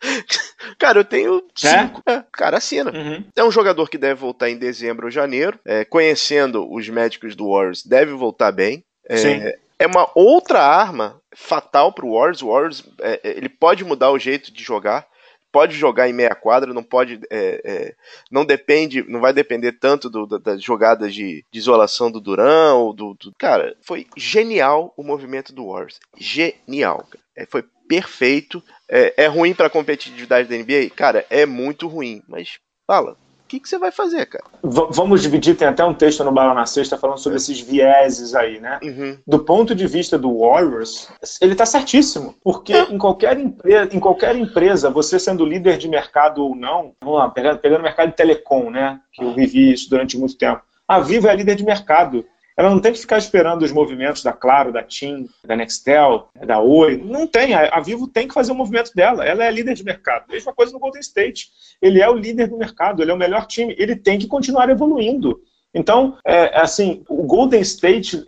B: Cara, eu tenho cinco. É? Cara, assina. Uhum. É um jogador que deve voltar em dezembro ou janeiro. É, conhecendo os médicos do Warriors, deve voltar bem. É, é uma outra arma fatal pro Warriors. O Warriors é, é, ele pode mudar o jeito de jogar pode jogar em meia quadra, não pode, é, é, não depende, não vai depender tanto do, das jogadas de, de, isolação do Durão, ou do, do, cara, foi genial o movimento do Warriors, genial, é, foi perfeito, é, é ruim para a competitividade da NBA, cara, é muito ruim, mas fala, que, que você vai fazer, cara?
A: V vamos dividir, tem até um texto no Bala na Sexta falando sobre é. esses vieses aí, né? Uhum. Do ponto de vista do Warriors, ele tá certíssimo, porque é. em, qualquer empresa, em qualquer empresa, você sendo líder de mercado ou não, vamos lá, pegando, pegando o mercado de telecom, né? Que eu vivi isso durante muito tempo. A Vivo é líder de mercado. Ela não tem que ficar esperando os movimentos da Claro, da TIM, da Nextel, da Oi. Não tem. A Vivo tem que fazer o movimento dela. Ela é líder de mercado. Mesma coisa no Golden State. Ele é o líder do mercado, ele é o melhor time. Ele tem que continuar evoluindo. Então, é, é assim, o Golden State,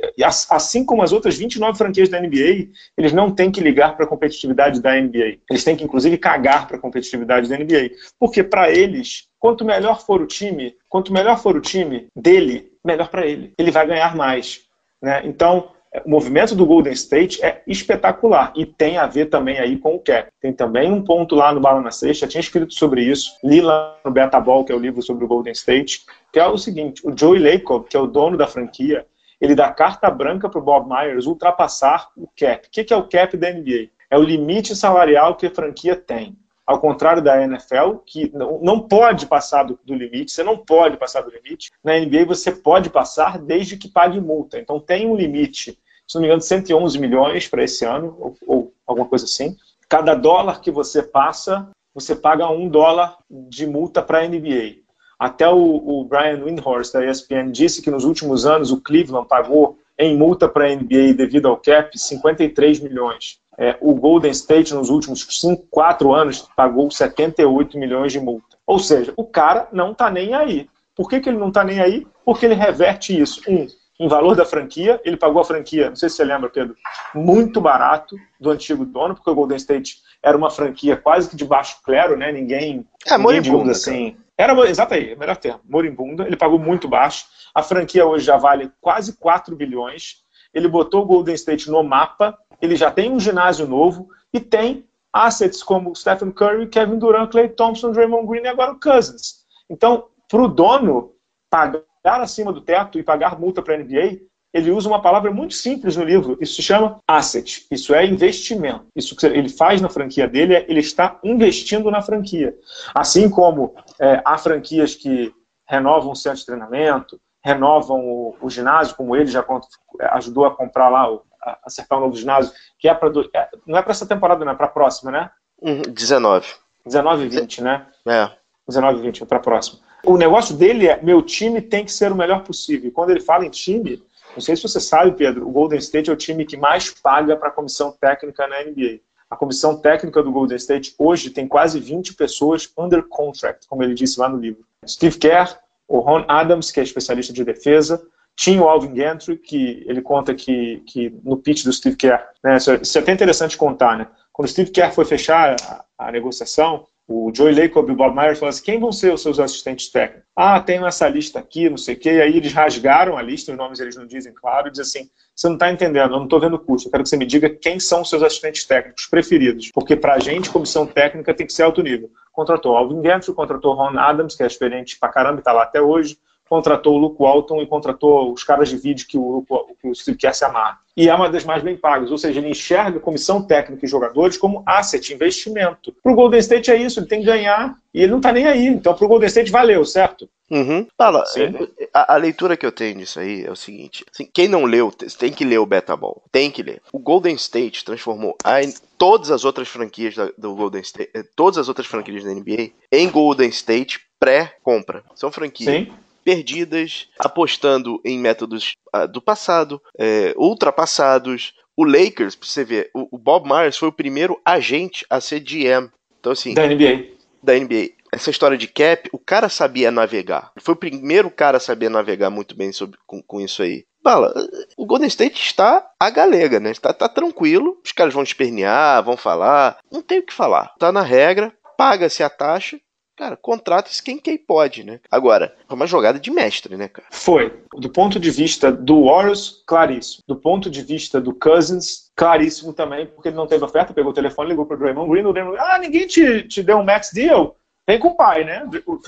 A: assim como as outras 29 franquias da NBA, eles não têm que ligar para a competitividade da NBA. Eles têm que, inclusive, cagar para a competitividade da NBA. Porque, para eles, quanto melhor for o time, quanto melhor for o time dele, melhor para ele. Ele vai ganhar mais. Né? Então, o movimento do Golden State é espetacular e tem a ver também aí com o cap. Tem também um ponto lá no Bala na Sexta, tinha escrito sobre isso, li lá no Beta Ball, que é o livro sobre o Golden State, que é o seguinte, o Joey Lacob, que é o dono da franquia, ele dá carta branca para o Bob Myers ultrapassar o cap. O que é o cap da NBA? É o limite salarial que a franquia tem ao contrário da NFL, que não pode passar do, do, limite, você não pode passar do limite. Na NBA você pode passar desde que pague multa. Então tem um limite, se não me engano, 111 milhões para esse ano, ou, ou, alguma coisa assim. Cada dólar que você passa, você paga um dólar de multa para a NBA. Até o, o Brian Windhorst, da ESPN, disse que nos últimos anos o Cleveland pagou em multa para a NBA devido ao cap 53 milhões. É, o Golden State, nos últimos 5, 4 anos, pagou 78 milhões de multa. Ou seja, o cara não está nem aí. Por que, que ele não está nem aí? Porque ele reverte isso. Um, em valor da franquia, ele pagou a franquia, não sei se você lembra, Pedro, muito barato do antigo dono, porque o Golden State era uma franquia quase que de baixo clero, né? Ninguém,
B: é,
A: ninguém digamos assim. Era, exato aí, melhor termo, moribunda. Ele pagou muito baixo. A franquia hoje já vale quase 4 bilhões. Ele botou o Golden State no mapa ele já tem um ginásio novo e tem assets como Stephen Curry, Kevin Durant, Clay Thompson, Draymond Green e agora o Cousins. Então, para o dono pagar acima do teto e pagar multa para a NBA, ele usa uma palavra muito simples no livro. Isso se chama asset. Isso é investimento. Isso que ele faz na franquia dele é ele está investindo na franquia. Assim como é, há franquias que renovam o centro de treinamento, renovam o, o ginásio, como ele já ajudou a comprar lá o acertar um novo ginásio, que é para é, não é para essa temporada, não é para a próxima, né?
B: 19.
A: 19 e 20, né?
B: É.
A: 19 e 20, é para a próxima. O negócio dele é: meu time tem que ser o melhor possível. Quando ele fala em time, não sei se você sabe, Pedro, o Golden State é o time que mais paga para a comissão técnica na NBA. A comissão técnica do Golden State hoje tem quase 20 pessoas under contract, como ele disse lá no livro. Steve Kerr, o Ron Adams, que é especialista de defesa, tinha o Alvin Gentry, que ele conta que, que no pitch do Steve Kerr, né, isso, é, é até interessante contar, né? Quando o Steve Kerr foi fechar a, a negociação, o Joey Lacob e o Bob Myers falaram assim, quem vão ser os seus assistentes técnicos? Ah, tem essa lista aqui, não sei o quê. E aí eles rasgaram a lista, os nomes eles não dizem, claro, e dizem assim, você não está entendendo, eu não estou vendo o eu quero que você me diga quem são os seus assistentes técnicos preferidos. Porque para a gente, comissão técnica tem que ser alto nível. Contratou Alvin Gentry, contratou Ron Adams, que é experiente pra caramba e está lá até hoje contratou o Luke Walton e contratou os caras de vídeo que o, que o Steve Kerr se amarra. E é uma das mais bem pagas, ou seja, ele enxerga comissão técnica e jogadores como asset, investimento. Para o Golden State é isso, ele tem que ganhar e ele não está nem aí. Então, para o Golden State valeu, certo?
B: Uhum. Fala, a, a, leitura que eu tenho disso aí é o seguinte: assim, quem não leu, tem que ler o Beta Ball. Tem que ler. O Golden State transformou a, todas as outras franquias da, do Golden State, eh, todas as outras franquias da NBA em Golden State pré-compra. São franquias. Sim perdidas, apostando em métodos ah, do passado, é, ultrapassados. O Lakers, pra você ver, o, o Bob Myers foi o primeiro agente a ser GM. Então, assim.
A: Da NBA.
B: Da NBA essa história de cap, o cara sabia navegar. Foi o primeiro cara a saber navegar muito bem sobre, com, com isso aí. Bala, o Golden State está a galega, né? Está tá tranquilo, os caras vão espernear, vão falar, não tem o que falar. Tá na regra, paga-se a taxa Cara, contrata-se quem, quem pode, né? Agora, foi uma jogada de mestre, né, cara?
A: Foi. Do ponto de vista do Warriors, claríssimo. Do ponto de vista do Cousins, claríssimo também, porque ele não teve oferta, pegou o telefone, ligou pro Draymond Green, o Draymond ah, ninguém te, te deu um max deal? Vem com o pai, né? O, uhum.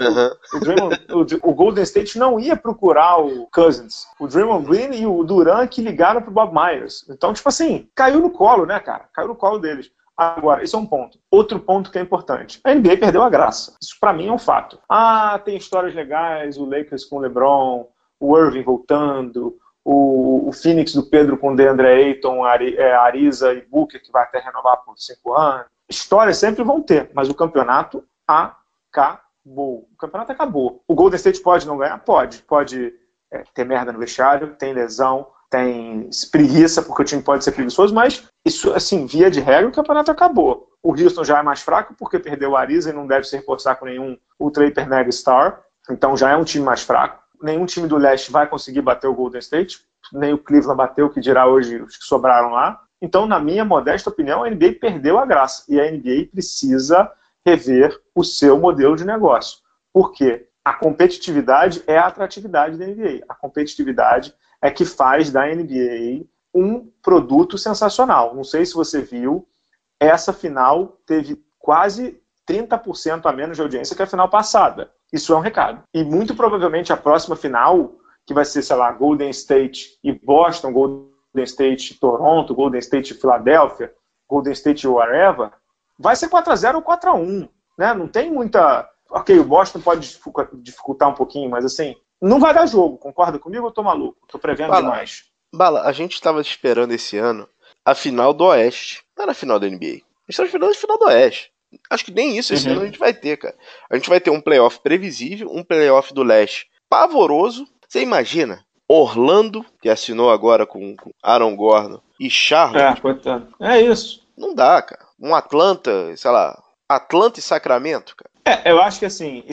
A: o, Draymond, o, o, Golden State não ia procurar o Cousins. O Draymond Green e o Durant que ligaram pro Bob Myers. Então, tipo assim, caiu no colo, né, cara? Caiu no colo deles. Agora, isso é um ponto. Outro ponto que é importante. A NBA perdeu a graça. Isso para mim é um fato. Ah, tem histórias legais, o Lakers com o LeBron, o Irving voltando, o, o Phoenix do Pedro com o DeAndre Ayton, Ari, é, Ariza e Booker, que vai até renovar por cinco anos. Histórias sempre vão ter, mas o campeonato acabou. O campeonato acabou. O Golden State pode não ganhar? Pode. Pode é, ter merda no vestiário, tem lesão, tem preguiça, porque o time pode ser preguiçoso, mas isso, assim, via de regra, o campeonato acabou. O Houston já é mais fraco porque perdeu o Ariza e não deve se reforçar com nenhum Ultra Hyper Mega Star, então já é um time mais fraco. Nenhum time do leste vai conseguir bater o Golden State, nem o Cleveland bateu, que dirá hoje os que sobraram lá. Então, na minha modesta opinião, a NBA perdeu a graça e a NBA precisa rever o seu modelo de negócio. Por quê? A competitividade é a atratividade da NBA. A competitividade é que faz da NBA um produto sensacional. Não sei se você viu, essa final teve quase 30% a menos de audiência que a final passada. Isso é um recado. E muito provavelmente a próxima final, que vai ser, sei lá, Golden State e Boston, Golden State Toronto, Golden State Filadélfia, Golden State whatever, vai ser 4x0 ou 4x1. Né? Não tem muita. Ok, o Boston pode dificultar um pouquinho, mas assim, não vai dar jogo, concorda comigo ou eu tô maluco? Tô prevendo
B: Bala,
A: demais.
B: Bala, a gente estava esperando esse ano a final do Oeste. Não era a final da NBA. A gente estava esperando a final do Oeste. Acho que nem isso esse uhum. ano a gente vai ter, cara. A gente vai ter um playoff previsível, um playoff do Leste pavoroso. Você imagina? Orlando, que assinou agora com, Aaron Gordon, e Charlotte.
A: É, coitado. É isso.
B: Não dá, cara. Um Atlanta, sei lá, Atlanta e Sacramento, cara.
A: É, eu acho que assim,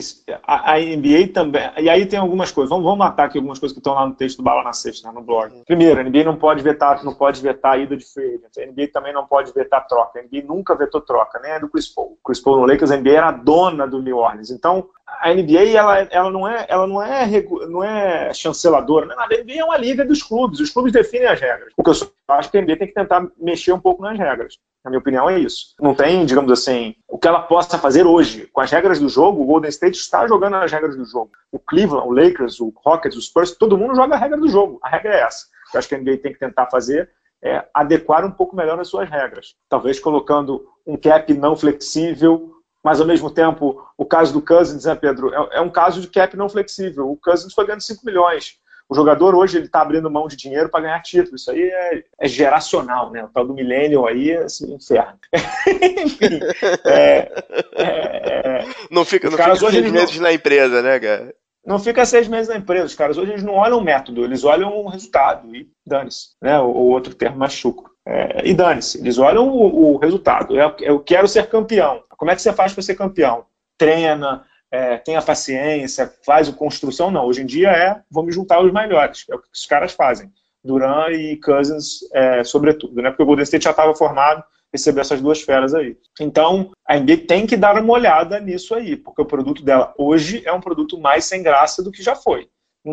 A: a, a, NBA também. E aí tem algumas coisas. Vamos, vamos matar aqui algumas coisas que estão lá no texto do Bala na Sexta, né, no blog. Primeiro, a NBA não pode vetar, não pode vetar a ida de free. A NBA também não pode vetar troca. A NBA nunca vetou troca, nem a do Chris Paul. O Chris Paul no Lakers, a NBA era dona do New Orleans. Então, a NBA ela, ela não é ela não é não é chanceladora, né? a NBA é uma liga dos clubes, os clubes definem as regras. O que eu acho que a NBA tem que tentar mexer um pouco nas regras. Na minha opinião é isso. Não tem, digamos assim, o que ela possa fazer hoje com as regras do jogo. O Golden State está jogando as regras do jogo. O Cleveland, o Lakers, o Rockets, o Spurs, todo mundo joga a regra do jogo. A regra é essa. Eu acho que a NBA tem que tentar fazer é adequar um pouco melhor as suas regras. Talvez colocando um cap não flexível, mas ao mesmo tempo, o caso do Cousins, né, Pedro, é, é um caso de cap não flexível. O Cousins foi ganhando 5 milhões. O jogador hoje ele está abrindo mão de dinheiro para ganhar título. Isso aí é, é, geracional, né? O tal do millennial aí é assim, inferno. Enfim. É,
B: é, é, não fica, não fica seis meses não, na empresa, né, cara?
A: Não fica seis meses na empresa. Os caras hoje eles não olham o método, eles olham o resultado. E dane-se. Né? O, o outro termo machuca. É, e dane-se. Eles olham o, o resultado. Eu, eu quero ser campeão. Como é que você faz para ser campeão? Treina, é, tenha paciência, faz o construção. Não, hoje em dia é vamos juntar os melhores. É o que os caras fazem. Duran e Cousins, é, sobretudo, né? Porque o Golden State já estava formado, recebeu essas duas feras aí. Então, a NBA tem que dar uma olhada nisso aí, porque o produto dela hoje é um produto mais sem graça do que já foi.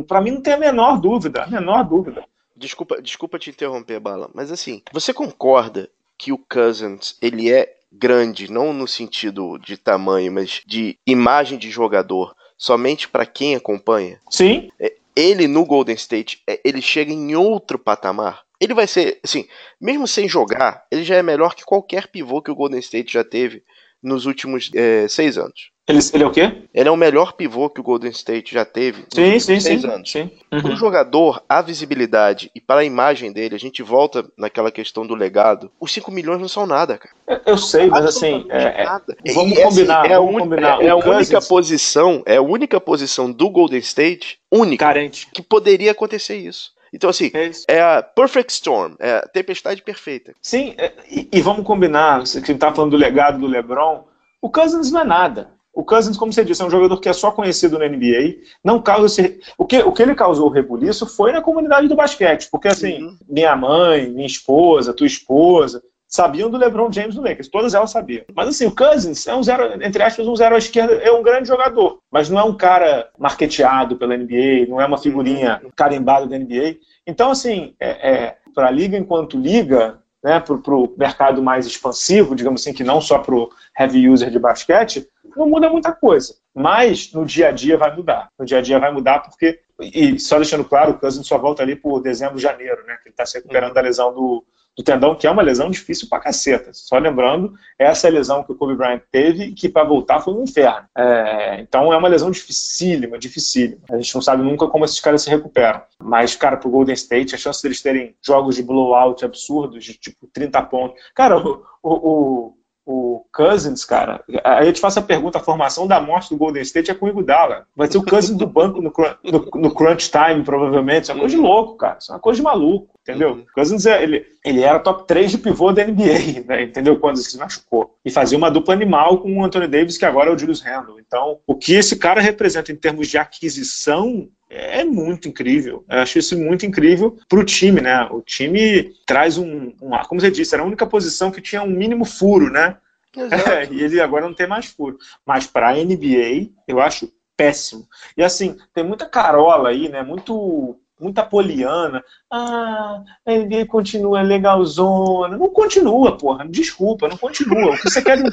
A: Para mim não tem a menor dúvida, a menor dúvida.
B: Desculpa, desculpa te interromper, Bala, mas assim, você concorda que o Cousins ele é grande, não no sentido de tamanho, mas de imagem de jogador, somente para quem acompanha.
A: Sim.
B: É, ele no Golden State, é, ele chega em outro patamar. Ele vai ser, assim, mesmo sem jogar, ele já é melhor que qualquer pivô que o Golden State já teve nos últimos é, seis anos.
A: Ele, ele, é o quê?
B: Ele é o melhor pivô que o Golden State já teve
A: sim, nos sim, seis
B: sim, anos.
A: Sim.
B: Uhum. Para o jogador, a visibilidade e para a imagem dele, a gente volta naquela questão do legado. Os 5 milhões não são nada, cara.
A: Eu, eu sei, mas assim. É,
B: é, vamos, combinar, assim, é vamos combinar. É, é a única posição, é a única posição do Golden State, única,
A: Carente.
B: que poderia acontecer isso. Então, assim, é, é, a perfect storm, é a tempestade perfeita.
A: Sim, é, e, e vamos combinar, você que está falando do legado do LeBron, o Cousins não é nada. O Cousins, como você disse, é um jogador que é só conhecido na NBA, não causa esse... o que o que ele causou rebuliço foi na comunidade do basquete, porque assim, uhum. minha mãe, minha esposa, tua esposa sabiam do LeBron James do Lakers, todas elas sabiam. Mas assim, o Cousins é um zero, entre aspas, um zero à esquerda, é um grande jogador, mas não é um cara marketeado pela NBA, não é uma figurinha carimbada da NBA. Então, assim, é, é para a liga enquanto liga, né, para o mercado mais expansivo, digamos assim, que não só para o heavy user de basquete, não muda muita coisa. Mas no dia a dia vai mudar. No dia a dia vai mudar porque, e só deixando claro, o Cousins só volta ali por dezembro, janeiro, né? Que ele está se recuperando uhum. da lesão do, do tendão, que é uma lesão difícil pra caceta. Só lembrando, essa é a lesão que o Kobe Bryant teve, que para voltar foi um inferno. É, então é uma lesão dificílima, dificílima. A gente não sabe nunca como esses caras se recuperam. Mas, cara, pro Golden State, a chance deles terem jogos de blowout absurdos, de tipo 30 pontos. Cara, o, o, o Cousins, cara, aí eu te faço a pergunta, a formação da morte do Golden State é com o Iguodala. Vai ser o Cousins do banco no, no, no, crunch time, provavelmente. Isso é uma coisa de louco, cara. Isso é uma coisa de maluco, entendeu? Uhum. Cousins, é, ele, ele era top 3 de pivô da NBA, né, entendeu? Quando se machucou. E fazia uma dupla animal com o Anthony Davis, que agora é o Julius Randle. Então, o que esse cara representa em termos de aquisição é muito incrível. Eu acho isso muito incrível para o time, né? O time traz um, um, como você disse, era a única posição que tinha um mínimo furo, né? É, e ele agora não tem mais furo. Mas para a NBA, eu acho péssimo. E assim, tem muita carola aí, né? Muito muita poliana. Ah, a NBA continua legalzona. Não continua, porra. Desculpa, não continua. O que você quer de um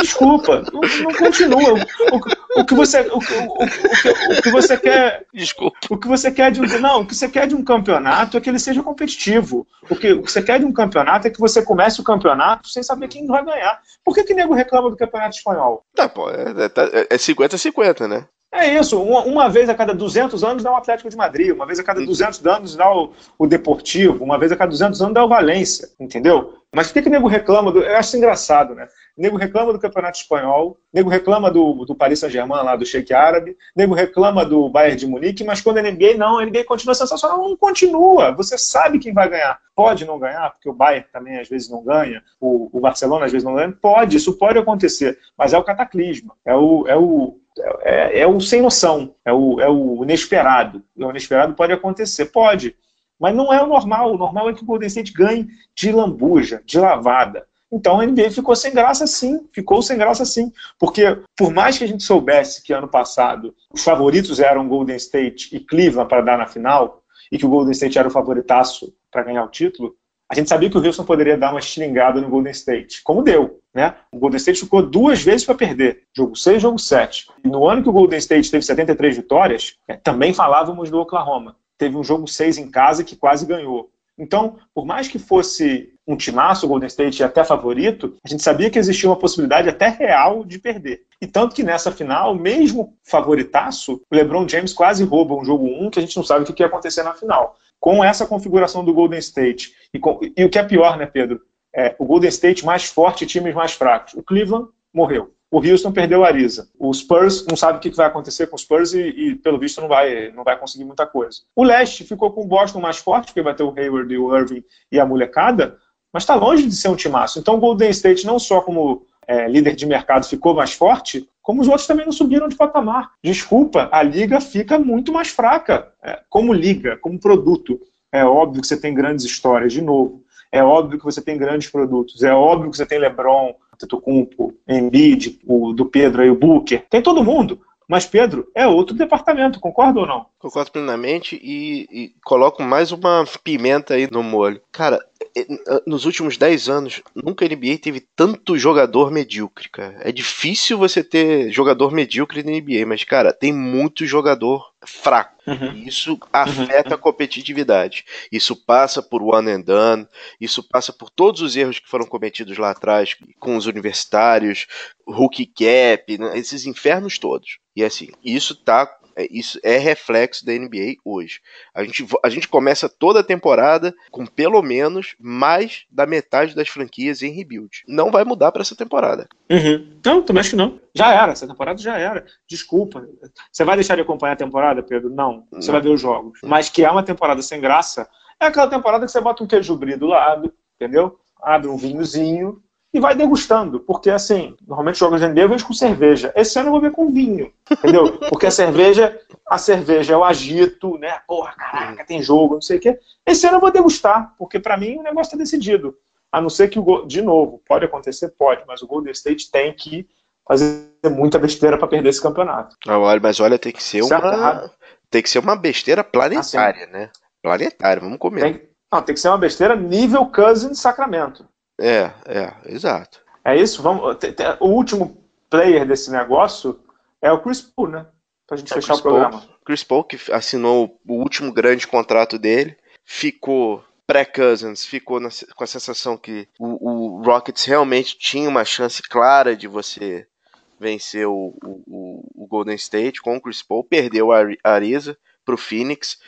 A: Desculpa, não, não continua. O, o, que você, o, o, o, o, que você quer.
B: Desculpa.
A: O que você quer de um. Não, o que você quer de um campeonato é que ele seja competitivo. O que, o que você quer de um campeonato é que você comece o campeonato sem saber quem vai ganhar. Por que, que nego reclama do campeonato espanhol?
B: Tá, pô, é 50-50, é, é né?
A: É isso, uma, uma, vez a cada 200 anos dá o Atlético de Madrid, uma vez a cada 200 anos dá o, o Deportivo, uma vez a cada 200 anos dá o Valência, entendeu? Mas por que, que o nego reclama? Do, eu acho engraçado, né? O nego reclama do Campeonato Espanhol, o nego reclama do, do Paris Saint-Germain, lá do Sheik Árabe, o nego reclama do Bayern de Munique, mas quando a NBA não, a NBA continua sensacional, não continua. Você sabe quem vai ganhar. Pode não ganhar, porque o Bayern também às vezes não ganha, o, o Barcelona às vezes não ganha. Pode, isso pode acontecer, mas é o cataclisma, é o, é o é, é, o sem noção, é o, é o inesperado. O inesperado pode acontecer, pode, mas não é o normal. O normal é que o Golden State ganhe de lambuja, de lavada. Então a NBA ficou sem graça sim, ficou sem graça sim. Porque por mais que a gente soubesse que ano passado os favoritos eram Golden State e Cleveland para dar na final, e que o Golden State era o favoritaço para ganhar o título, a gente sabia que o Houston poderia dar uma estilingada no Golden State, como deu. Né? O Golden State ficou duas vezes para perder, jogo 6 e jogo 7. E no ano que o Golden State teve 73 vitórias, é, também falávamos do Oklahoma. Teve um jogo 6 em casa que quase ganhou. Então, por mais que fosse um timaço o Golden State até favorito, a gente sabia que existia uma possibilidade até real de perder. E tanto que nessa final, mesmo favoritaço, o LeBron James quase rouba um jogo 1 que a gente não sabe o que ia acontecer na final com essa configuração do Golden State, e, com, e o que é pior, né, Pedro? É, o Golden State mais forte e times mais fracos. O Cleveland morreu. O Houston perdeu a Ariza. O Spurs não sabe o que vai acontecer com o Spurs e, e, pelo visto, não vai, não vai conseguir muita coisa. O Leste ficou com o Boston mais forte, porque vai ter o Hayward e o Irving e a molecada, mas está longe de ser um timaço. Então, o Golden State, não só como é, líder de mercado, ficou mais forte, como os outros também não subiram de patamar. Desculpa, a liga fica muito mais fraca é, como liga, como produto. É óbvio que você tem grandes histórias, de novo. É óbvio que você tem grandes produtos. É óbvio que você tem LeBron, Tetocumpo, Embiid, o do Pedro aí, o Booker. Tem todo mundo. Mas, Pedro, é outro departamento, concorda ou não?
B: Concordo plenamente e, e coloco mais uma pimenta aí no molho. Cara, nos últimos 10 anos, nunca a NBA teve tanto jogador medíocre, cara. É difícil você ter jogador medíocre na NBA, mas, cara, tem muito jogador fraco. Uhum. Isso afeta uhum. a competitividade. Isso passa por one and done, isso passa por todos os erros que foram cometidos lá atrás com os universitários, rookie cap, né, esses infernos todos. E assim, isso tá isso é reflexo da NBA hoje. A gente, a gente começa toda a temporada com pelo menos mais da metade das franquias em rebuild. Não vai mudar para essa temporada.
A: Uhum. Não, também acho que não. Já era, essa temporada já era. Desculpa. Você vai deixar de acompanhar a temporada, Pedro? Não. Você não. vai ver os jogos. Mas que é uma temporada sem graça, é aquela temporada que você bota um queijo brie do lado, entendeu? Abre um vinhozinho, e vai degustando, porque assim, normalmente jogos de NBA eu vejo com cerveja. Esse ano eu vou ver com vinho, entendeu? Porque a cerveja, a cerveja é o agito, né? Porra, caraca, tem jogo, não sei o quê. Esse ano eu vou degustar, porque para mim o negócio tá decidido. A não ser que o de novo, pode acontecer, pode, mas o Golden State tem que fazer muita besteira para perder esse campeonato.
B: olha, mas olha, tem que ser certo, uma tem que ser uma besteira planetária, assim, né? Planetária, vamos comer.
A: Tem, não, tem que ser uma besteira nível Cousin Sacramento.
B: É, é, exato.
A: É isso? Vamos, o último player desse negócio é o Chris Paul, né? Pra gente é fechar o, o programa.
B: Paul, Chris Paul, que assinou o último grande contrato dele, ficou pré-Cousins, ficou na, com a sensação que o, o, Rockets realmente tinha uma chance clara de você vencer o, o, o Golden State com o Chris Paul, perdeu a Ariza pro Phoenix.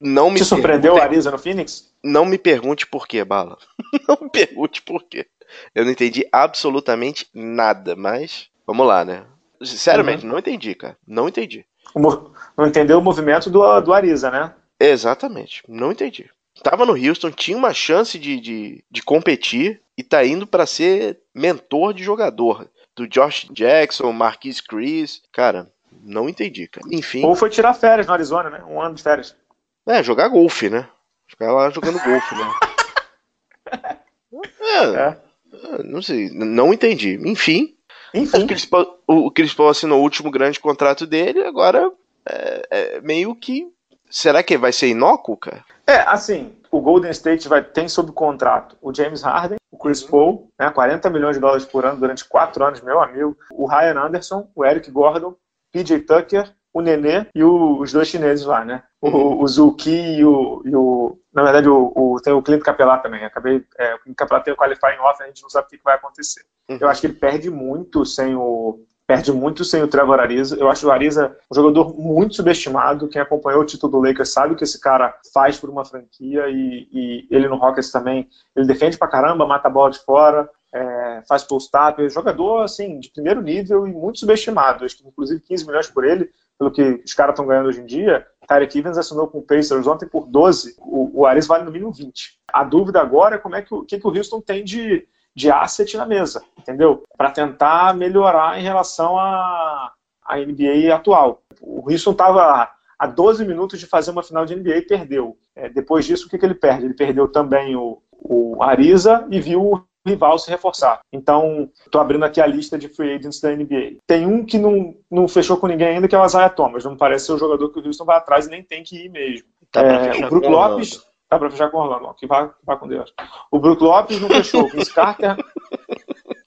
B: Não me
A: Te surpreendeu a Ariza no Phoenix?
B: Não me pergunte por quê, Bala. Não me pergunte por quê. eu não entendi absolutamente nada, mas vamos lá, né? Sinceramente,
A: Uhum.
B: não entendi, cara. Não entendi.
A: O mo- Não entendeu o movimento do, do Ariza, né?
B: Exatamente, não entendi. Tava no Houston, tinha uma chance de, de, de competir e tá indo pra ser mentor de jogador. Do Josh Jackson, Marquise Chris. Cara, não entendi, cara. Enfim,
A: Ou foi tirar férias no Arizona, né? Um ano de férias.
B: É, jogar golfe, né? Ficar lá jogando golfe, né? É,
A: É.
B: não sei, não entendi. Enfim, o
A: Enfim,
B: o Chris Paul assinou o último grande contrato dele, agora é, é meio que. Será que vai ser inócuo, cara?
A: é assim, o Golden State vai, tem sob contrato o James Harden, o Chris Paul, né, 40 milhões de dólares por ano durante quatro anos, meu amigo, o Ryan Anderson, o Eric Gordon, PJ Tucker, o Nenê e o- os dois chineses lá, né? O, o Zuki e o, e o- Na verdade, o, o- tem o Clint Capelá também. Acabei. É, o Clint Capelá tem o qualifying off, a gente não sabe o que vai acontecer.
B: Uhum.
A: Eu acho que ele perde muito sem o. Perde muito sem o Trevor Ariza. Eu acho o Ariza um jogador muito subestimado. Quem acompanhou o título do Lakers sabe o que esse cara faz por uma franquia e, e ele no Rockets também. Ele defende pra caramba, mata a bola de fora, é, faz post-up. Jogador, assim, de primeiro nível e muito subestimado. Acho que, inclusive, 15 milhões por ele, pelo que os caras estão ganhando hoje em dia. Tyreek Evans assinou com o Pacers ontem por 12. O, o Ariza vale no mínimo 20. A dúvida agora é como é que o que, que o Houston tem de, de asset na mesa, entendeu? Para tentar melhorar em relação à, à NBA atual. O Houston estava a 12 minutos de fazer uma final de NBA e perdeu. É, depois disso, o que, que ele perde? Ele perdeu também o, o Ariza e viu o rival se reforçar. Então, estou abrindo aqui a lista de free agents da NBA. Tem um que não, não fechou com ninguém ainda, que é o Isaiah Thomas. Não parece ser o jogador que o Houston vai atrás e nem tem que ir mesmo.
B: Tá
A: É, o Brook. Lopes Tá pra fechar com o Orlando, que vá, vá com Deus. O Brook Lopes não fechou. O Vince Carter.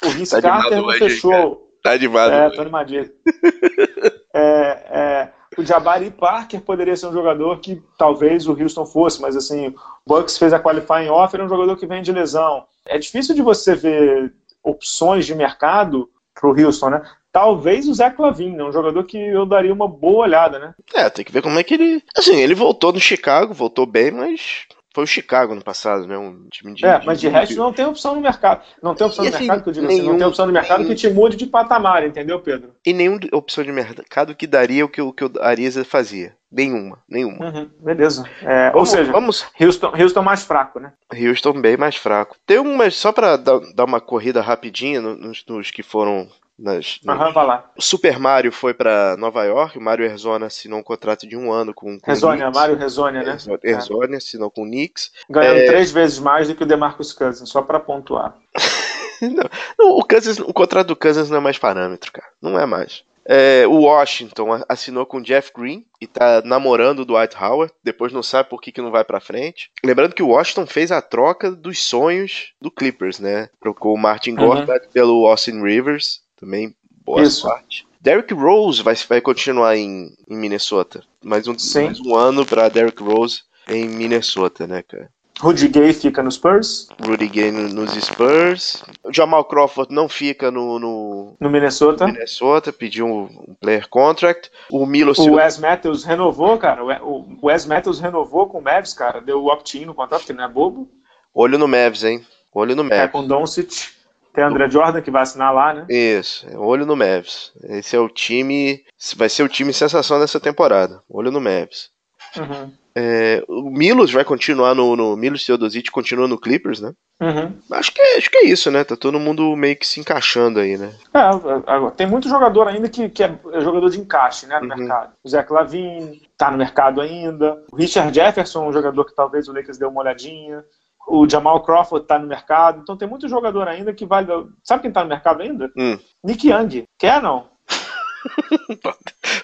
A: O Vince
B: Tá de
A: Carter não
B: hein,
A: fechou.
B: Tá animado.
A: É, tô animadinho. É, é, o Jabari Parker poderia ser um jogador que talvez o Houston fosse, mas assim, o Bucks fez a qualifying offer, é um jogador que vem de lesão. É difícil de você ver opções de mercado pro Houston, né? Talvez o Zach Lavine, né? um jogador que eu daria uma boa olhada, né?
B: É, tem que ver como é que ele. Assim, ele voltou no Chicago, voltou bem, mas foi o Chicago no passado, né? Um time de.
A: É, mas de resto não tem opção no mercado. Não tem opção
B: E
A: no
B: assim,
A: mercado que eu digo assim, não
B: nenhum-
A: tem opção no mercado
B: nenhum-
A: que te mude de patamar, entendeu, Pedro?
B: E nenhuma opção de mercado que daria o que o, que o Ariza fazia. Nenhuma, nenhuma.
A: Uhum, beleza. É, ou
B: Vamos-
A: seja,
B: vamos
A: Houston, Houston mais fraco, né?
B: Houston bem mais fraco. Tem umas, só pra dar, dar uma corrida rapidinha no- nos, nos que foram nas. nas-
A: Aham, vai lá.
B: O Super Mario foi pra Nova York, o Mario Herzona assinou um contrato de um ano com, com o.
A: Mário Resônia, né?
B: Herzo- Herzona assinou com o Knicks.
A: Ganhando
B: É.
A: três vezes mais do que o DeMarcus Cousins, só pra pontuar.
B: Não, não, o, Kansas, o contrato do Kansas não é mais parâmetro, cara. Não é mais. É, o Washington assinou com o Jeff Green e tá namorando o Dwight Howard. Depois não sabe por que, que não vai pra frente. Lembrando que o Washington fez a troca dos sonhos do Clippers, né? Trocou o Martin
A: Uhum.
B: Gortat pelo Austin Rivers. Também boa
A: Isso.
B: sorte. Derrick Rose vai, vai continuar em, em Minnesota. Mais um,
A: Sim.
B: mais um ano pra Derrick Rose em Minnesota, né, cara?
A: Rudy Gay fica no Spurs,
B: Rudy Gay no- nos Spurs. Jamal Crawford não fica no, no
A: no Minnesota.
B: Minnesota, pediu um, um player contract. O Milos
A: O Wes Matthews renovou, cara. O Wes Matthews renovou com o Mavs, cara. Deu o opt-in no contrato, porque não é bobo.
B: olho no Mavs, hein? Olho no
A: É
B: Mavs.
A: com o Doncic. Tem André Jordan que vai assinar lá, né?
B: Isso, olho no Mavs. Esse é o time, vai ser o time sensação dessa temporada. Olho no Mavs.
A: Uhum.
B: É, o Milos vai continuar no, no Milos Teodosic continua no Clippers, né?
A: Uhum.
B: Acho que, é, acho que é isso, né? Tá todo mundo meio que se encaixando aí, né?
A: É, agora, tem muito jogador ainda que, que é jogador de encaixe né, no
B: Uhum.
A: mercado. O Zé Clavin tá no mercado ainda. O Richard Jefferson, um jogador que talvez o Lakers dê uma olhadinha. O Jamal Crawford tá no mercado. Então tem muito jogador ainda que vai. Sabe quem tá no mercado ainda?
B: Hum.
A: Nick Young. Quer não?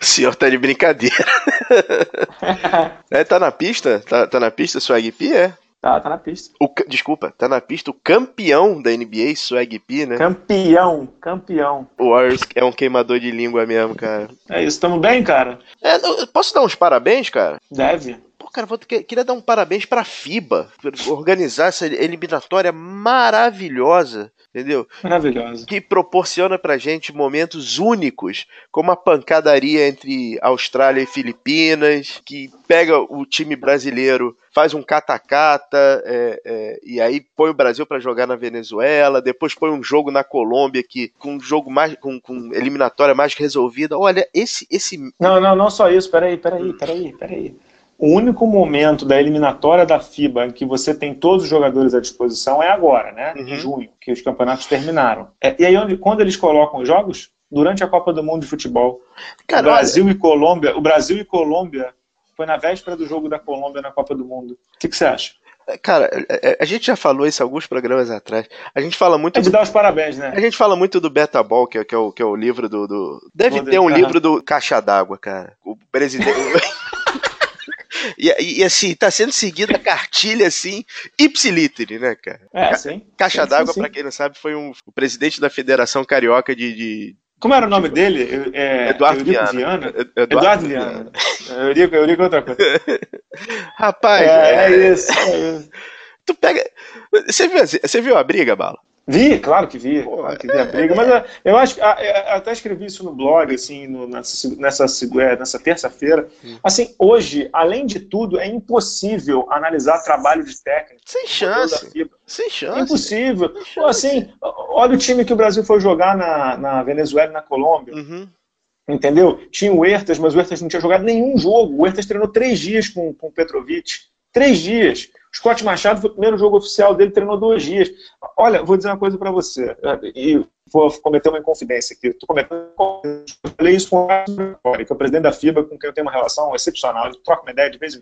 B: O senhor tá de brincadeira. É, tá na pista? Tá, tá na pista Swag P? É.
A: tá, tá na pista.
B: O, desculpa, tá na pista o campeão da NBA, Swag P, né?
A: Campeão, campeão.
B: O Warriors é um queimador de língua mesmo, cara.
A: É isso, tamo bem, cara?
B: É, posso dar uns parabéns, cara?
A: Deve.
B: Pô, cara, vou, queria dar um parabéns pra FIBA por organizar essa eliminatória maravilhosa entendeu?
A: Maravilhosa.
B: Que proporciona pra gente momentos únicos, como a pancadaria entre Austrália e Filipinas, que pega o time brasileiro, faz um cata-cata, é, é, e aí põe o Brasil para jogar na Venezuela, depois põe um jogo na Colômbia que com um jogo mais com, com eliminatória mais resolvida. Olha, esse esse
A: Não, não, não só isso, peraí, peraí, peraí, peraí. O único momento da eliminatória da FIBA em que você tem todos os jogadores à disposição é agora, né? Uhum. Em junho, que os campeonatos terminaram. É, e aí, onde, quando eles colocam os jogos? Durante a Copa do Mundo de Futebol. Cara, o Brasil olha... e Colômbia. O Brasil e Colômbia foi na véspera do jogo da Colômbia na Copa do Mundo. O que, que você acha?
B: Cara, é, é, a gente já falou isso alguns programas atrás. A gente fala muito.
A: A gente do... dá os parabéns, né?
B: A gente fala muito do Beta Ball, que é, que é, o, que é o livro do. do... Deve ter um livro do Caixa d'Água, cara. O presidente. E, e, assim, tá sendo seguida a cartilha, assim, ipsiliter, né, cara?
A: É, sim.
B: Caixa d'água, pra quem não sabe, foi um, o presidente da Federação Carioca de, de
A: como era o nome dele? É,
B: Eduardo Viana.
A: Viana. Eduardo, Eduardo Viana. Eurico, Eurico é outra coisa.
B: Rapaz,
A: é, é, é, isso, é isso.
B: Tu pega. Você viu, você viu a briga, Bala?
A: Vi, claro que vi, claro que vi a briga, mas eh, eu acho eh, até escrevi isso no blog, assim, no, nessa, nessa, nessa terça-feira. Assim, hoje, além de tudo, é impossível analisar trabalho de técnico.
B: Sem chance. Sem chance.
A: É impossível. Sem chance. Assim, olha o time que o Brasil foi jogar na, na Venezuela e na Colômbia. Uhum. Entendeu? Tinha o Huertas, mas o Huertas não tinha jogado nenhum jogo. O Huertas treinou três dias com, com o Petrovic. Três dias. Scott Machado foi o primeiro jogo oficial dele, treinou dois dias. Olha, vou dizer uma coisa para você, e vou cometer uma inconfidência aqui. Estou cometendo eu falei isso com o que é o presidente da FIBA, com quem eu tenho uma relação excepcional. Ele troca uma ideia de vez em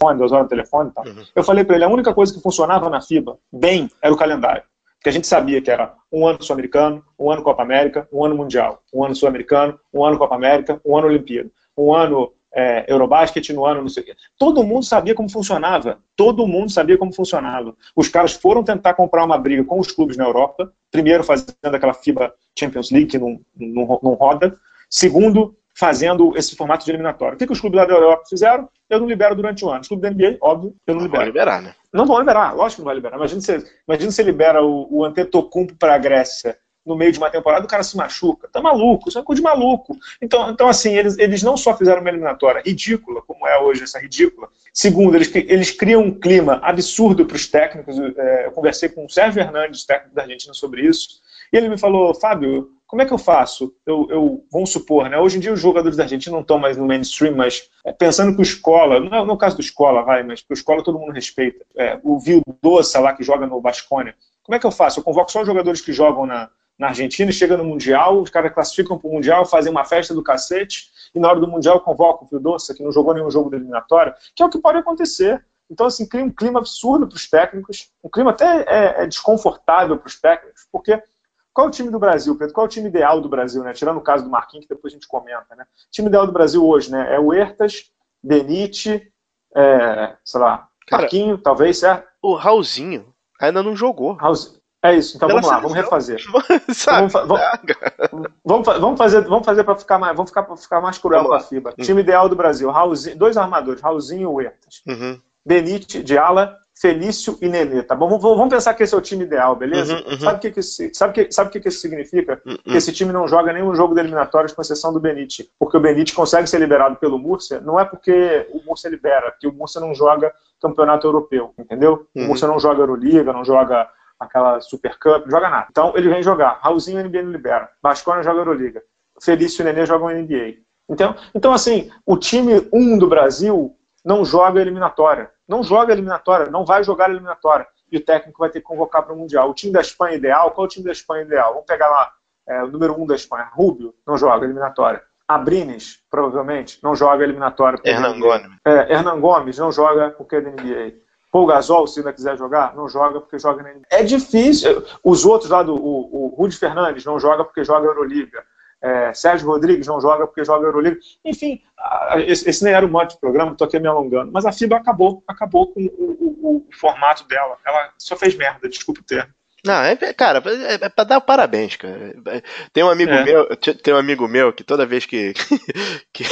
A: quando, duas horas no telefone e tal. Uhum. Eu falei para ele, a única coisa que funcionava na FIBA bem era o calendário. Porque a gente sabia que era um ano sul-americano, um ano Copa América, um ano Mundial, um ano sul-americano, um ano Copa América, um ano Olimpíada, um ano é, Eurobasket no ano, não sei o quê. Todo mundo sabia como funcionava. Todo mundo sabia como funcionava. Os caras foram tentar comprar uma briga com os clubes na Europa. Primeiro, fazendo aquela FIBA Champions League, que não, não, não roda. Segundo, fazendo esse formato de eliminatório. O que, que os clubes lá da Europa fizeram? Eu não libero durante o ano. Os clubes da NBA, óbvio, eu não, não libero. Não
B: vai liberar, né?
A: Não vão liberar, lógico que não vai liberar. Imagina se, imagina se libera o, o Antetokounmpo para a Grécia no meio de uma temporada, o cara se machuca. Tá maluco, isso é coisa de maluco. Então, então assim, eles, eles não só fizeram uma eliminatória ridícula, como é hoje essa ridícula, segundo, eles, eles criam um clima absurdo para os técnicos. É, eu conversei com o Sérgio Hernandes, técnico da Argentina, sobre isso, e ele me falou, Fábio, como é que eu faço? Eu, eu vamos supor, né? Hoje em dia os jogadores da Argentina não estão mais no mainstream, mas é, pensando que o Escola, não é no caso do Escola, vai, mas que o Escola todo mundo respeita. É, o Vildoça lá que joga no Basconia. Como é que eu faço? Eu convoco só os jogadores que jogam na, na Argentina chega no Mundial, os caras classificam para o Mundial, fazem uma festa do cacete, e na hora do Mundial convocam o Fio Doce, que não jogou nenhum jogo de eliminatória, que é o que pode acontecer. Então, assim, cria um clima absurdo para os técnicos, um clima até é, é desconfortável para os técnicos, porque qual é o time do Brasil, Pedro? Qual é o time ideal do Brasil, né? Tirando o caso do Marquinhos, que depois a gente comenta, né? O time ideal do Brasil hoje, né? É o Ertas, Benite, é, sei lá, Marquinho, talvez, certo?
B: O Raulzinho ainda não jogou.
A: Raulzinho. É isso, então vamos lá, vamos refazer. Então, vamos, vamos, vamos, fazer, vamos fazer para ficar mais, vamos ficar, ficar mais cruel com a FIBA. Hum. Time ideal do Brasil, Raulzinho, dois armadores, Raulzinho e Huertas. Uhum. Benite, de ala, Felício e Nenê, tá bom? Vamos, pensar que esse é o time ideal, beleza? Uhum, uhum. Sabe o que, que, isso, sabe que, sabe que, que isso significa? Uhum. Que esse time não joga nenhum jogo de eliminatórios com exceção do Benite. Porque o Benite consegue ser liberado pelo Múrcia, não é porque o Múrcia libera, porque o Múrcia não joga campeonato europeu, entendeu? O uhum. Múrcia não joga Euroliga, não joga aquela Super Cup, não joga nada. Então ele vem jogar. Raulzinho o NBA não libera. Bascona joga Euroliga. Felício e Nenê jogam NBA. Então, então, assim, o time 1 do Brasil não joga eliminatória. Não joga eliminatória, não vai jogar eliminatória. E o técnico vai ter que convocar para o Mundial. O time da Espanha ideal, qual é o time da Espanha ideal? Vamos pegar lá é, o número 1 da Espanha. Rubio, não joga eliminatória. Abrines, provavelmente, não joga eliminatória.
B: Hernan Gomes.
A: É, Hernan Gomes não joga porque é da NBA. Paul Gasol, se ainda quiser jogar, não joga porque joga na NBA. É difícil. Os outros lá do o, o Rudy Fernandes não joga porque joga Euroliga. É, Sérgio Rodrigues não joga porque joga Euroliga. Enfim, esse, esse nem era o mote do programa, estou aqui me alongando. Mas a FIBA acabou, acabou com o, o, o, formato dela. Ela só fez merda, desculpe o termo.
B: Não, é, cara, é, é pra dar parabéns, cara. Tem um amigo é. meu, tem um amigo meu que toda vez que, que,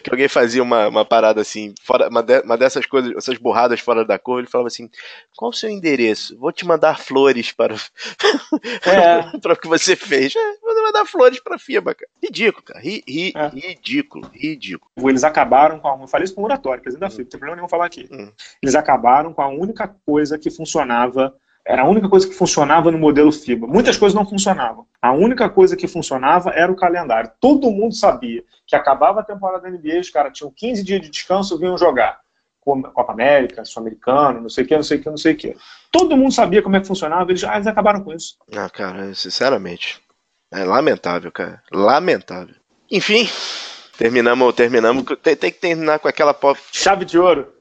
B: que, alguém fazia uma, uma parada assim, fora, uma, de, uma dessas coisas, essas borradas fora da cor, ele falava assim: qual o seu endereço? Vou te mandar flores para, é. para o que você fez. É, vou mandar flores para a FIBA, cara. Ridículo, cara. Ri, ri, é. Ridículo, ridículo.
A: Eles acabaram com a. Eu falei isso com o oratório, presidente da FIBA, não tem problema nenhum falar aqui. Hum. Eles acabaram com a única coisa que funcionava era a única coisa que funcionava no modelo FIBA. Muitas coisas não funcionavam. A única coisa que funcionava era o calendário. Todo mundo sabia que acabava a temporada da NBA, os caras tinham 15 dias de descanso e vinham jogar. Copa América, Sul-Americano, não sei o que, não sei o que, não sei o que. Todo mundo sabia como é que funcionava, eles, ah, eles acabaram com isso.
B: Ah, cara, sinceramente. É lamentável, cara. Lamentável. Enfim, terminamos, terminamos. Tem, tem que terminar com aquela pop.
A: Chave de ouro.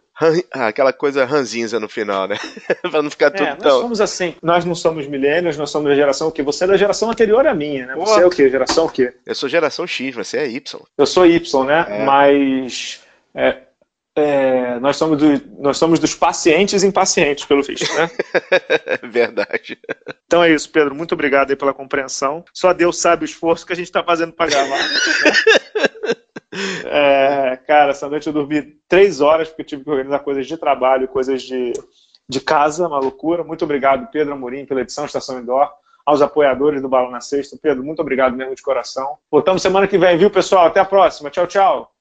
B: Ah, aquela coisa ranzinza no final, né? pra não ficar tudo é,
A: tão. Nós somos assim. Nós não somos milênios, nós somos da geração o quê? Você é da geração anterior à minha, né? Você é o quê? Geração o quê?
B: Eu sou geração X, você é Y.
A: Eu sou Y, né? É. Mas. É, é, nós, somos do, nós somos dos pacientes impacientes, pelo visto, né?
B: Verdade.
A: Então é isso, Pedro. Muito obrigado aí pela compreensão. Só Deus sabe o esforço que a gente está fazendo para gravar. Né? É, cara, essa noite eu dormi três horas porque tive que organizar coisas de trabalho, coisas de, de casa, uma loucura. Muito obrigado, Pedro Amorim, pela edição Estação Indoor. Aos apoiadores do Balão na Sexta. Pedro, muito obrigado mesmo de coração. Voltamos semana que vem, viu, pessoal? Até a próxima. Tchau, tchau.